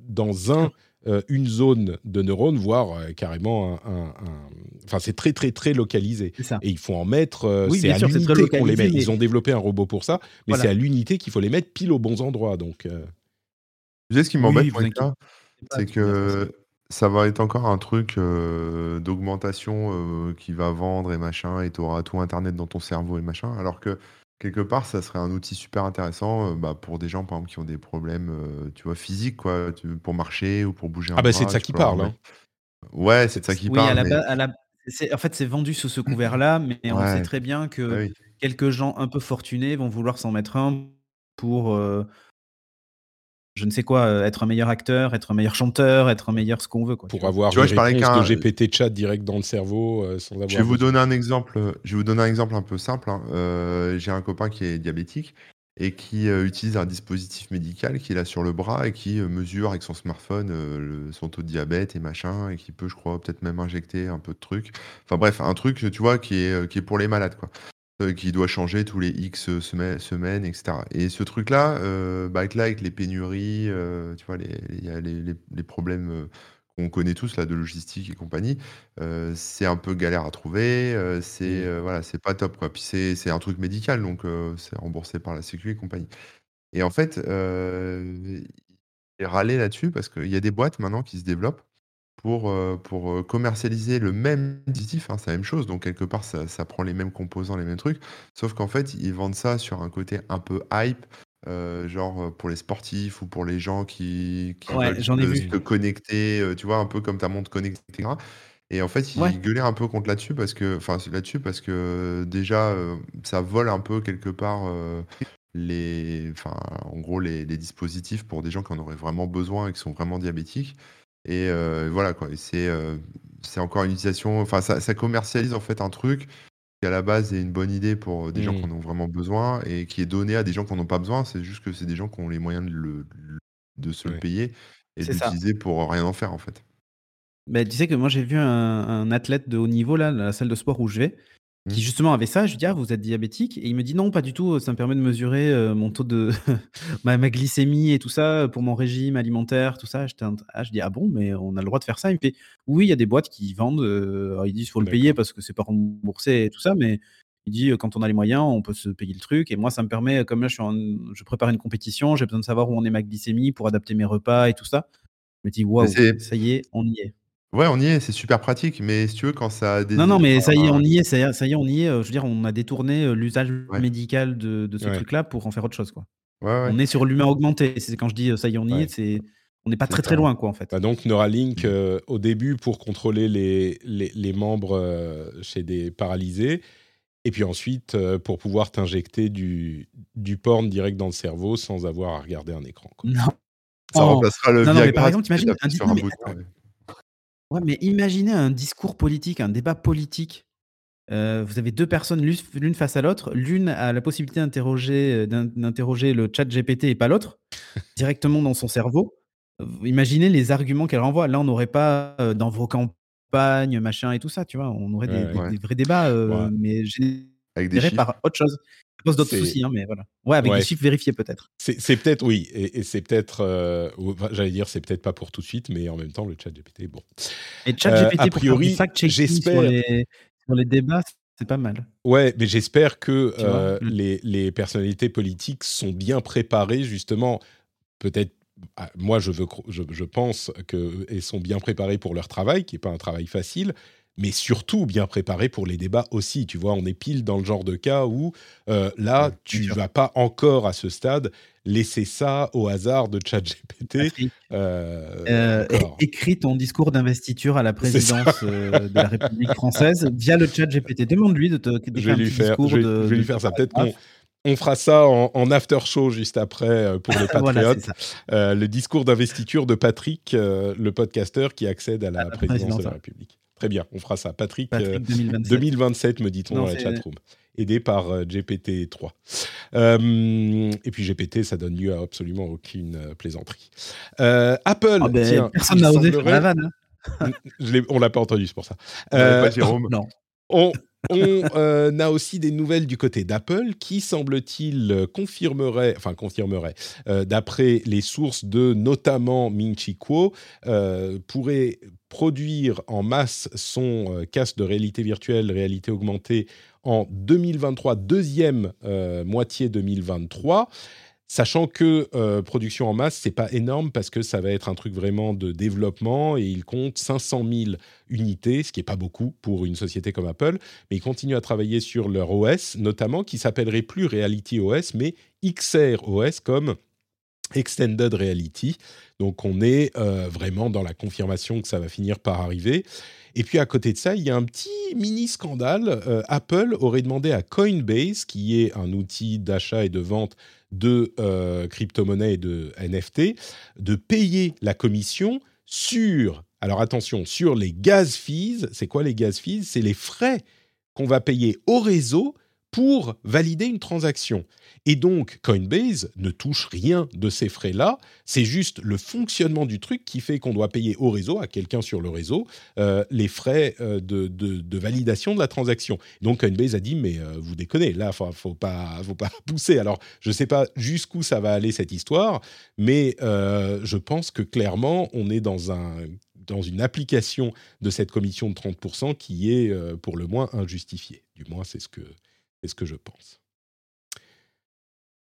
dans un euh, une zone de neurones, voire euh, carrément un, Enfin, c'est très, très, très localisé. Et il faut en mettre... Euh, c'est à l'unité qu'on les met. Ils ont développé un robot pour ça, mais c'est à l'unité qu'il faut les mettre pile aux bons endroits. Donc, Tu sais ce qui m'embête, c'est que ça va être encore un truc d'augmentation qui va vendre et machin, et tu auras tout Internet dans ton cerveau et machin, alors que quelque part, ça serait un outil super intéressant, bah, pour des gens, par exemple, qui ont des problèmes, tu vois, physiques, quoi, pour marcher ou pour bouger un Ah bah, c'est de ça qui parle, hein. Ouais, c'est de ça qui Oui, parle, en fait, c'est vendu sous ce couvert-là, mais on sait très bien que quelques gens un peu fortunés vont vouloir s'en mettre un pour, je ne sais quoi, euh, être un meilleur acteur, être un meilleur chanteur, être un meilleur ce qu'on veut. Quoi, Pour avoir tu vois, je parlais de GPT chat direct dans le cerveau euh, sans avoir. Je vais vous donner un exemple. Je vais vous donner un exemple un peu simple. Hein. Euh, j'ai un copain qui est diabétique et qui utilise un dispositif médical qu'il a sur le bras et qui mesure avec son smartphone son taux de diabète et machin et qui peut, je crois, peut-être même injecter un peu de trucs. Enfin bref, un truc, tu vois, qui est, qui est pour les malades, quoi. Euh, qui doit changer tous les X euh, semaines, etc. Et ce truc-là, euh, bah, là, avec les pénuries, tu vois, a les, problèmes qu'on connaît tous là de logistique et compagnie, c'est un peu galère à trouver, c'est mmh. voilà, c'est pas top quoi. Puis c'est un truc médical, donc c'est remboursé par la Sécu et compagnie. Et en fait, euh, il râlé là-dessus parce qu'il y a des boîtes maintenant qui se développent pour, pour, commercialiser le même dispositif, hein, c'est la même chose, donc quelque part ça prend les mêmes composants, les mêmes trucs, sauf qu'en fait, ils vendent ça sur un côté un peu hype, genre, pour les sportifs ou pour les gens qui qui veulent se connecter, tu vois? Un peu comme ta montre connectée etc. et en fait, ils gueulaient un peu contre là-dessus parce que enfin, là-dessus parce que déjà, ça vole un peu quelque part, les enfin, en gros les les dispositifs pour des gens qui en auraient vraiment besoin et qui sont vraiment diabétiques et voilà quoi, c'est, c'est encore une utilisation enfin ça ça commercialise en fait un truc qui à la base est une bonne idée pour, des gens qui en mmh. ont vraiment besoin et qui est donné à des gens qui en ont pas besoin. C'est juste que c'est des gens qui ont les moyens de le de se le payer et de l'utiliser pour, rien en faire en fait. Bah, tu sais que moi j'ai vu un un athlète de haut niveau là, la salle de sport où je vais qui mmh. justement avait ça. Je lui dis: «Ah, vous êtes diabétique?» et il me dit: «Non, pas du tout, ça me permet de mesurer, euh, mon taux de ma glycémie et tout ça, pour mon régime alimentaire, tout ça». ah, je dis: «Ah bon, mais on a le droit de faire ça?» il me fait: «Oui, il y a des boîtes qui vendent, euh, alors ils disent: «Faut le payer parce que c'est pas remboursé et tout ça», mais il dit: «Quand on a les moyens, on peut se payer le truc» et moi ça me permet, comme là je suis je prépare une compétition, j'ai besoin de savoir où en est ma glycémie pour adapter mes repas et tout ça. Je me dis: «Waouh, ça y est, on y est». Ouais, on y est, c'est super pratique, mais si tu veux, quand ça a des Non, non, mais ça y est, on y est, ça y est, ça y est, on y est. je veux dire, on a détourné l'usage médical de, de ce truc-là pour en faire autre chose, quoi. Ouais, On est sur l'humain augmenté. C'est quand je dis ça y est, on y est, c'est on n'est pas très très loin, quoi, en fait. Bah, donc Neuralink, mmh. au début, pour contrôler les, les, les membres chez des paralysés, et puis ensuite, pour pouvoir t'injecter du, du porn direct dans le cerveau sans avoir à regarder un écran. Quoi. Non. Ça remplacera le non, non, mais par exemple, t'imagines un, Ouais, mais imaginez un discours politique, un débat politique. Euh, vous avez deux personnes l'une face à l'autre. L'une a la possibilité d'interroger, euh, d'interroger le chat GPT et pas l'autre, directement dans son cerveau. Imaginez les arguments qu'elle renvoie. Là, on n'aurait pas euh, dans vos campagnes, machin et tout ça, tu vois. On aurait des, vrais débats, mais générés par autre chose pose d'autres soucis, hein, mais voilà. Ouais, avec des chiffres vérifiés peut-être. C'est peut-être, oui, et, c'est peut-être, euh, j'allais dire, c'est peut-être pas pour tout de suite, mais en même temps, le chat GPT, bon. Et chat GPT, euh, a priori, j'espère. Les, sur les débats, c'est pas mal. Ouais, mais j'espère que euh, les, les, personnalités politiques sont bien préparées, justement, peut-être ah, moi, je, veux, je, je pense qu'elles sont bien préparées pour leur travail, qui n'est pas un travail facile, mais surtout bien préparées pour les débats aussi. Tu vois, on est pile dans le genre de cas où euh, là, tu ne vas pas encore à ce stade laisser ça au hasard de ChatGPT. Euh, euh, écris ton discours d'investiture à la présidence de la République française via le ChatGPT. Demande-lui de te je vais lui faire, je vais, lui faire ça. Peut-être qu'on on fera ça en, after show juste après euh, pour les patriotes. Euh, le discours d'investiture de Patrick, euh, le podcasteur qui accède à la, présidence, de la République. Très bien, on fera ça. Patrick, 2027. me dit-on dans la chatroom. Aidé par GPT-3. et puis GPT, ça donne lieu à absolument aucune plaisanterie. Apple, ah ben, personne n'a osé faire la vanne. Hein. on l'a pas entendu, c'est pour ça. pas Jérôme. Non. On, on euh, a aussi des nouvelles du côté d'Apple qui, semble-t-il, confirmerait, enfin confirmerait, euh, d'après les sources de notamment Ming Chi Kuo, euh, pourrait produire en masse son casque de réalité virtuelle, réalité augmentée en 2023, deuxième moitié 2023. Sachant que euh, production en masse, c'est pas énorme parce que ça va être un truc vraiment de développement et ils comptent 500 000 unités, ce qui est pas beaucoup pour une société comme Apple. Mais ils continuent à travailler sur leur OS, notamment qui s'appellerait plus Reality OS, mais XR OS comme Extended Reality. Donc on est euh, vraiment dans la confirmation que ça va finir par arriver. Et puis à côté de ça, il y a un petit mini scandale. Euh, Apple aurait demandé à Coinbase, qui est un outil d'achat et de vente de euh, crypto-monnaies et de NFT, de payer la commission sur, alors attention, sur les gas fees. C'est quoi les gas fees? C'est les frais qu'on va payer au réseau pour valider une transaction. Et donc, Coinbase ne touche rien de ces frais-là. C'est juste le fonctionnement du truc qui fait qu'on doit payer au réseau, à quelqu'un sur le réseau, euh, les frais euh, de, validation de la transaction. Donc, Coinbase a dit, mais euh, vous déconnez, là, il ne faut pas, pousser. Alors, je ne sais pas jusqu'où ça va aller cette histoire, mais je pense que clairement, on est dans dans une application de cette commission de 30% qui est pour le moins injustifiée. Du moins, c'est ce que, ce que je pense.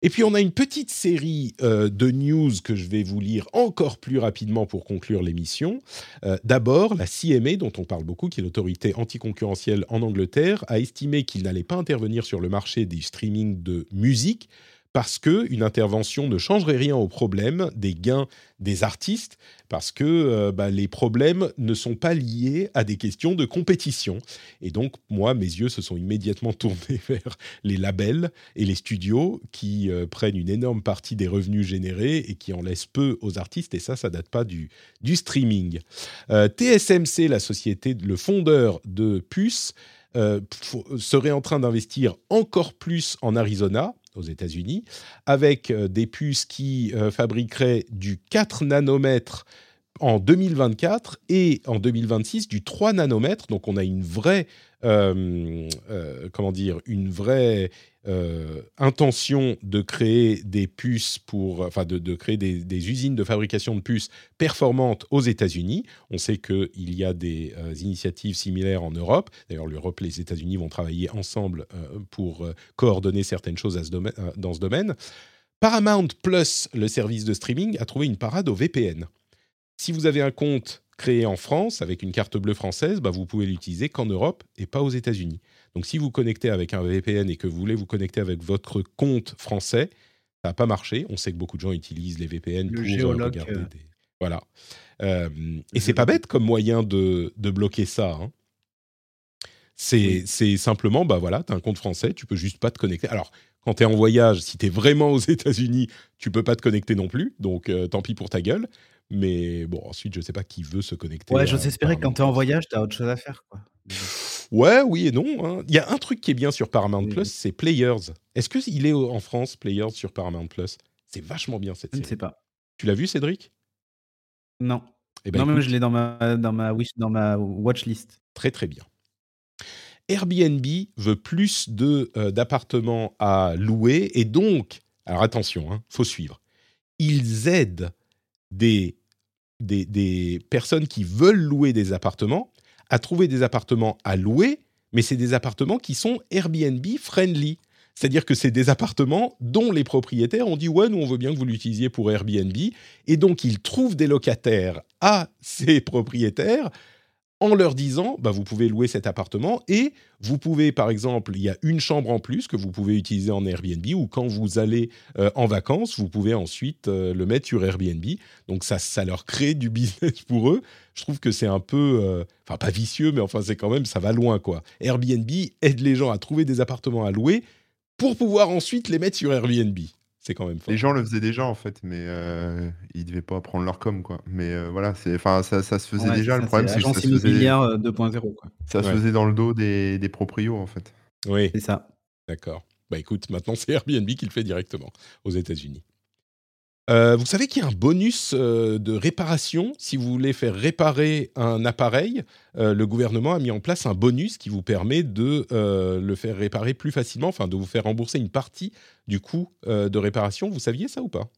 Et puis on a une petite série euh, de news que je vais vous lire encore plus rapidement pour conclure l'émission. Euh, d'abord, la CMA, dont on parle beaucoup, qui est l'autorité anticoncurrentielle en Angleterre, a estimé qu'il n'allait pas intervenir sur le marché des streaming de musique parce qu'une intervention ne changerait rien au problème des gains des artistes, parce que euh, bah, les problèmes ne sont pas liés à des questions de compétition. Et donc, moi, mes yeux se sont immédiatement tournés vers les labels et les studios qui euh, prennent une énorme partie des revenus générés et qui en laissent peu aux artistes. Et ça, ça date pas du, du streaming. Euh, TSMC, la société, le fondeur de Puce, serait en train d'investir encore plus en Arizona aux États-Unis, avec euh, des puces qui euh, fabriqueraient du 4 nanomètres en 2024 et en 2026 du 3 nanomètres. Donc on a une vraie, euh, comment dire, une vraie euh, intention de créer des puces pour, enfin de, créer des, usines de fabrication de puces performantes aux États-Unis. On sait qu'il y a des euh, initiatives similaires en Europe. D'ailleurs, l'Europe et les États-Unis vont travailler ensemble euh, pour coordonner certaines choses dans ce domaine. Paramount Plus, le service de streaming, a trouvé une parade au VPN. Si vous avez un compte créé en France avec une carte bleue française, bah, vous pouvez l'utiliser qu'en Europe et pas aux États-Unis. Donc si vous connectez avec un VPN et que vous voulez vous connecter avec votre compte français, ça n'a pas marché. On sait que beaucoup de gens utilisent les VPN pour euh, regarder euh. des... Voilà. Euh, et c'est pas bête comme moyen de, bloquer ça. Hein. C'est simplement, bah voilà, tu as un compte français, tu peux juste pas te connecter. Alors, quand tu es en voyage, si tu es vraiment aux États-Unis, tu peux pas te connecter non plus, donc tant pis pour ta gueule. Mais bon, ensuite, je sais pas qui veut se connecter. Ouais, j'ose espérer que quand tu es en voyage, tu as autre chose à faire. Quoi. Ouais, oui et non. Hein. Il y a un truc qui est bien sur Paramount Plus, c'est Players. Est-ce qu'il est en France, Players, sur Paramount Plus? C'est vachement bien cette série. Je ne sais pas. Tu l'as vu, Cédric? Non. Eh ben, non, mais je l'ai dans ma, dans, ma wish, dans ma watchlist. Très, très bien. Airbnb veut plus euh, d'appartements à louer et donc, alors attention, hein, faut suivre. Ils aident des, des, personnes qui veulent louer des appartements à trouver des appartements à louer, mais c'est des appartements qui sont Airbnb friendly. C'est-à-dire que c'est des appartements dont les propriétaires ont dit ouais, nous on veut bien que vous l'utilisiez pour Airbnb, et donc ils trouvent des locataires à ces propriétaires en leur disant bah, vous pouvez louer cet appartement et vous pouvez par exemple il y a une chambre en plus que vous pouvez utiliser en Airbnb ou quand vous allez euh, en vacances vous pouvez ensuite euh, le mettre sur Airbnb. Donc ça ça leur crée du business pour eux. Je trouve que c'est un peu euh, enfin pas vicieux mais enfin c'est quand même ça va loin quoi. Airbnb aide les gens à trouver des appartements à louer pour pouvoir ensuite les mettre sur Airbnb c'est quand même fort. Les gens le faisaient déjà en fait, mais euh, ils devaient pas prendre leur com quoi. Mais euh, voilà, c'est, enfin, ça, ça se faisait Ouais, déjà. Le problème, c'est que ça se faisait, immobilière euh, 2.0 quoi. ça se faisait dans le dos des, des proprios en fait. oui C'est ça. D'accord. Bah écoute, maintenant c'est Airbnb qui le fait directement aux États-Unis. Euh, vous savez qu'il y a un bonus euh, de réparation si vous voulez faire réparer un appareil. euh, le gouvernement a mis en place un bonus qui vous permet de euh, le faire réparer plus facilement, enfin de vous faire rembourser une partie du coût euh, de réparation. Vous saviez ça ou pas?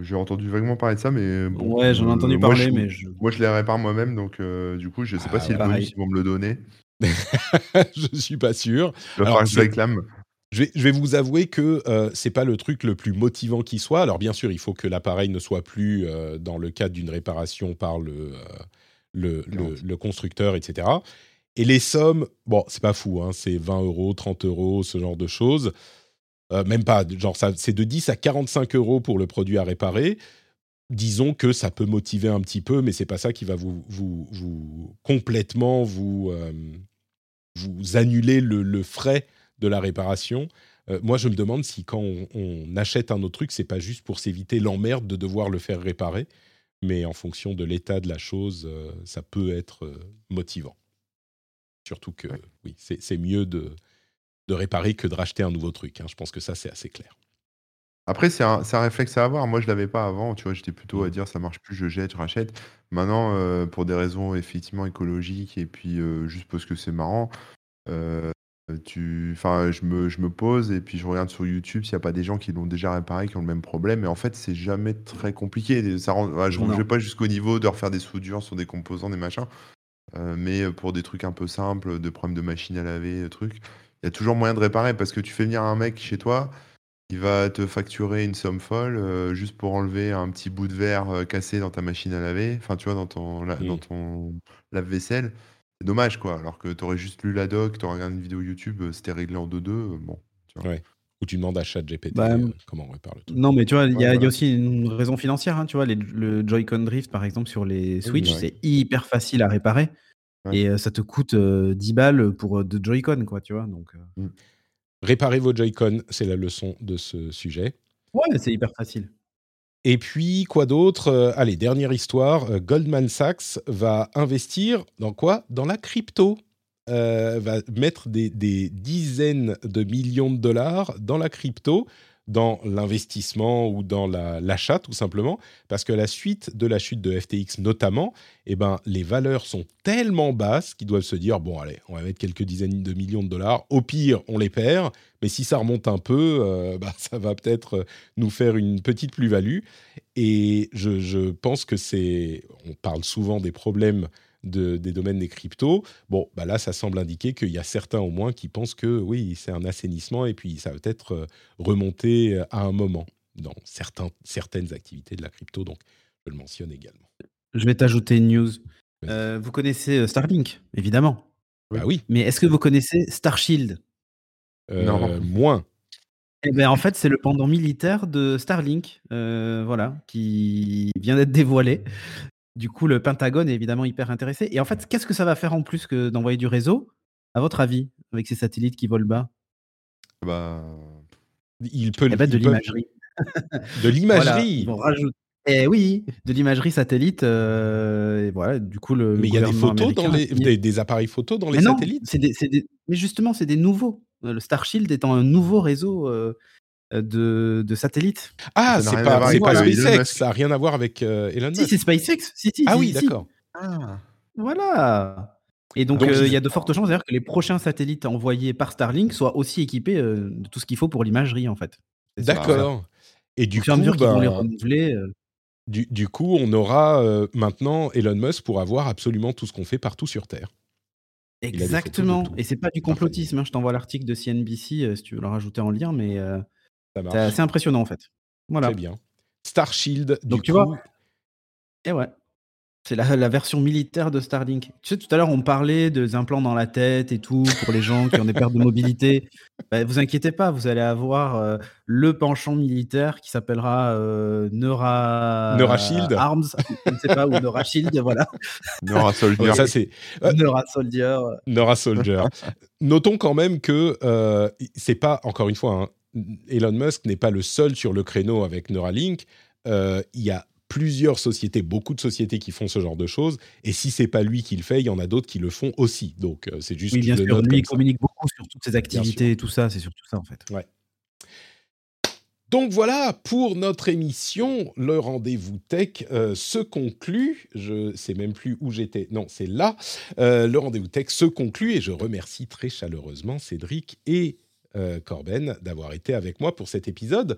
J'ai entendu vaguement parler de ça, mais bon. Ouais, j'en ai entendu parler, je, mais je... moi je les répare moi-même, donc euh, du coup, je sais Ah, pas si le bonus ils vont me le donner. Je suis pas sûr. Il va Alors, falloir que je réclame. Je vais, je vais vous avouer que euh, c'est pas le truc le plus motivant qui soit. Alors bien sûr, il faut que l'appareil ne soit plus euh, dans le cadre d'une réparation par le, euh, le, le- le constructeur, etc. Et les sommes, bon, c'est pas fou, hein, c'est 20 euros, 30 euros, ce genre de choses. Euh, même pas, genre c'est de 10 à 45 euros pour le produit à réparer. Disons que ça peut motiver un petit peu, mais c'est pas ça qui va vous, vous, vous complètement vous, vous annuler le, le frais de la réparation. Euh, moi, je me demande si quand on, on achète un autre truc, c'est pas juste pour s'éviter l'emmerde de devoir le faire réparer, mais en fonction de l'état de la chose, euh, ça peut être euh, motivant. Surtout que, oui, c'est c'est mieux de, de réparer que de racheter un nouveau truc. hein. Je pense que ça, c'est assez clair. Après, c'est un, un réflexe à avoir. Moi, je l'avais pas avant. Tu vois, j'étais plutôt à dire ça marche plus, je jette, je rachète. Maintenant, euh, pour des raisons effectivement écologiques et puis euh, juste parce que c'est marrant, euh, tu, enfin, je me, je me pose et puis je regarde sur YouTube s'il n'y a pas des gens qui l'ont déjà réparé, qui ont le même problème. Et en fait, c'est jamais très compliqué. Ça rend, ouais, je ne vais pas jusqu'au niveau de refaire des soudures sur des composants, des machins. Euh, mais pour des trucs un peu simples, de problèmes de machine à laver, euh, trucs, il y a toujours moyen de réparer parce que tu fais venir un mec chez toi, il va te facturer une somme folle euh, juste pour enlever un petit bout de verre euh, cassé dans ta machine à laver, enfin tu vois, dans ton, la- dans ton lave-vaisselle. C'est dommage quoi, alors que tu aurais juste lu la doc, tu aurais regardé une vidéo YouTube, euh, c'était réglé en 2-2, euh, bon. Ou tu demandes à ChatGPT Bah, euh, comment on répare le truc. Non, mais tu vois, il y, a- Ouais, il y a voilà. aussi une raison financière. hein, tu vois, les- le Joy-Con Drift, par exemple, sur les Switch, ouais. c'est hyper facile à réparer. Ouais. Et euh, ça te coûte euh, 10 balles pour euh, de Joy-Con, quoi, tu vois. Donc, euh, Réparer vos Joy-Con, c'est la leçon de ce sujet. ouais, c'est hyper facile. Et puis, quoi d'autre Euh, Allez, dernière histoire. euh, Goldman Sachs va investir dans quoi? Dans la crypto. Euh, va mettre des, des dizaines de millions de dollars dans la crypto, dans l'investissement ou dans la- l'achat, tout simplement. Parce que la suite de la chute de FTX, notamment, eh ben, les valeurs sont tellement basses qu'ils doivent se dire bon, allez, on va mettre quelques dizaines de millions de dollars. Au pire, on les perd. Mais si ça remonte un peu, euh, bah, ça va peut-être nous faire une petite plus-value. Et je pense que c'est. On parle souvent des problèmes de- des domaines des cryptos. Bon, bah là, ça semble indiquer qu'il y a certains au moins qui pensent que oui, c'est un assainissement et puis ça va peut-être euh, remonter euh, à un moment dans certains, certaines activités de la crypto. Donc, je le mentionne également. Je vais t'ajouter une news. Euh, vous connaissez Starlink, évidemment. Bah oui, Mais est-ce que vous connaissez Starshield? Euh, Non. moins. Eh ben, en fait, c'est le pendant militaire de Starlink, euh, voilà, qui vient d'être dévoilé. Du coup, le Pentagone est évidemment hyper intéressé. Et en fait, qu'est-ce que ça va faire en plus que d'envoyer du réseau, à votre avis, avec ces satellites qui volent bas? Bah, Il peut Eh ben, de l'imagerie. De l'imagerie. Eh oui, de l'imagerie satellite. euh, et voilà, du coup, le. Mais il y a des photos dans les, des, des appareils photos dans les non, satellites? des- des- Mais justement, c'est des nouveaux. Euh, Le Starshield étant un nouveau réseau euh, de, de satellites. Ah, c'est pas, euh, SpaceX, ça n'a rien à voir avec euh, Elon Si, Musk. c'est SpaceX. Si, si, ah si, oui, si. d'accord. ah, Voilà. Et donc, Donc, euh, il y a de fortes chances d'ailleurs que les prochains satellites envoyés par Starlink soient aussi équipés euh, de tout ce qu'il faut pour l'imagerie, en fait. D'accord. Et du coup, vont les bah, renouveler. euh, du, du coup, on aura euh, maintenant Elon Musk pour avoir absolument tout ce qu'on fait partout sur Terre. Exactement. Et c'est pas du complotisme. Hein. Je t'envoie l'article de CNBC euh, si tu veux le rajouter en lien, mais euh, c'est assez impressionnant en fait. Voilà. Très bien. Star Shield. Donc tu vois. Et ouais. C'est la, version militaire de Starlink. Tu sais, tout à l'heure, on parlait des implants dans la tête et tout pour les gens qui ont des pertes de mobilité. Bah, vous inquiétez pas, vous allez avoir euh, le penchant militaire qui s'appellera euh, Neura... Neurashield Arms, je ne sais pas, ou Neurashield, voilà. Neura Soldier. ça, c'est... Euh, Neura Soldier. Neura Soldier. Notons quand même que c'est pas, encore une fois, hein, Elon Musk n'est pas le seul sur le créneau avec Neuralink. Il y a plusieurs sociétés, beaucoup de sociétés qui font ce genre de choses. Et si c'est pas lui qui le fait, il y en a d'autres qui le font aussi. Donc euh, c'est juste. Oui, bien sûr. Lui, il communique beaucoup sur toutes ses activités et tout ça. C'est surtout ça en fait. Ouais. Donc voilà, pour notre émission, le rendez-vous tech euh, se conclut. Je sais même plus où j'étais. Non, c'est là. Euh, le rendez-vous tech se conclut et je remercie très chaleureusement Cédric et Corben d'avoir été avec moi pour cet épisode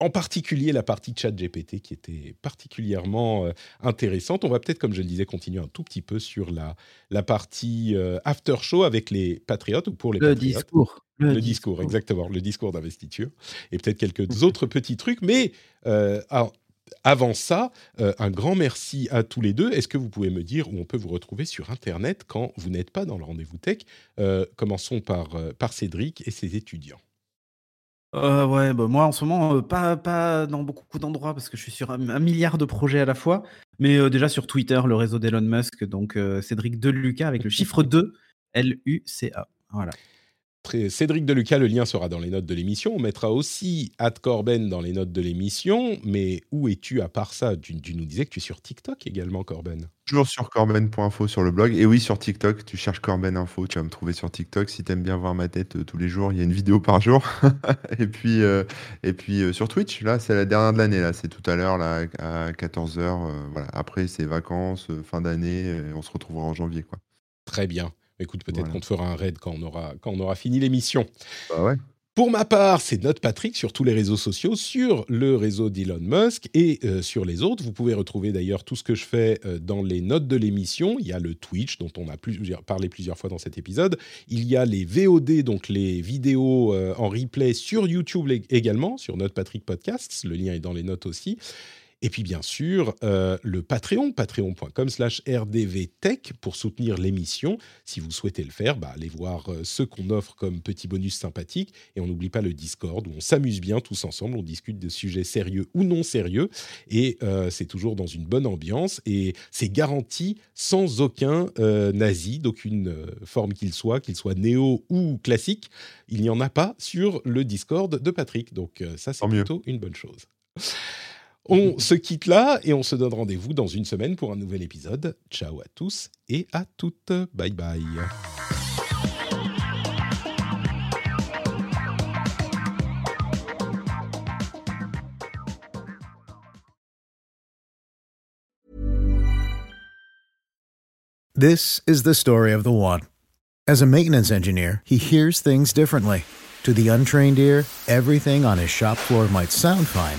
en particulier la partie chat GPT qui était particulièrement euh, intéressante. On va peut-être, comme je le disais, continuer un tout petit peu sur la, la partie euh, after show avec les patriotes ou pour les le patriotes. Discours. Le, discours. exactement, le discours d'investiture et peut-être quelques autres petits trucs. Mais euh, avant ça, un grand merci à tous les deux. Est-ce que vous pouvez me dire où on peut vous retrouver sur Internet quand vous n'êtes pas dans le rendez-vous tech? Commençons par, par Cédric et ses étudiants. Euh, ouais, bah, moi en ce moment, euh, pas pas dans beaucoup d'endroits parce que je suis sur un milliard de projets à la fois, mais euh, déjà sur Twitter, le réseau d'Elon Musk, donc Cédric Deluca avec le chiffre 2, L-U-C-A. Voilà. Cédric Deluca, le lien sera dans les notes de l'émission. On mettra aussi Ad Corben dans les notes de l'émission. Mais où es-tu à part ça? Tu, nous disais que tu es sur TikTok également, Corben. Toujours sur corben.info sur le blog. Et oui, sur TikTok, tu cherches Corben Info, tu vas me trouver sur TikTok. Si tu aimes bien voir ma tête euh, tous les jours, il y a une vidéo par jour. et puis, euh, et puis euh, sur Twitch, là, c'est la dernière de l'année. Là, c'est tout à l'heure, là, à 14h. voilà. Après, c'est vacances, fin d'année. on se retrouvera en janvier, quoi. Très bien. Écoute, peut-être qu'on te fera un raid quand on aura, quand on aura fini l'émission. Bah ouais. Pour ma part, c'est Note Patrick sur tous les réseaux sociaux, sur le réseau d'Elon Musk et euh, sur les autres. Vous pouvez retrouver d'ailleurs tout ce que je fais euh, dans les notes de l'émission. Il y a le Twitch dont on a parlé plusieurs fois dans cet épisode. Il y a les VOD, donc les vidéos euh, en replay sur YouTube également, sur Note Patrick Podcasts. Le lien est dans les notes aussi. Et puis bien sûr, euh, le Patreon, patreon.com slash rdvtech pour soutenir l'émission. Si vous souhaitez le faire, bah, allez voir euh, ce qu'on offre comme petit bonus sympathique. Et on n'oublie pas le Discord où on s'amuse bien tous ensemble, on discute de sujets sérieux ou non sérieux. Et euh, c'est toujours dans une bonne ambiance. Et c'est garanti sans aucun nazi, d'aucune forme qu'il soit, qu'il soit néo ou classique. Il n'y en a pas sur le Discord de Patrick. Donc ça, c'est plutôt une bonne chose. On se quitte là et on se donne rendez-vous dans une semaine pour un nouvel épisode. Ciao à tous et à toutes. Bye bye. This is the story of the one. As a maintenance engineer, he hears things differently. To the untrained ear, everything on his shop floor might sound fine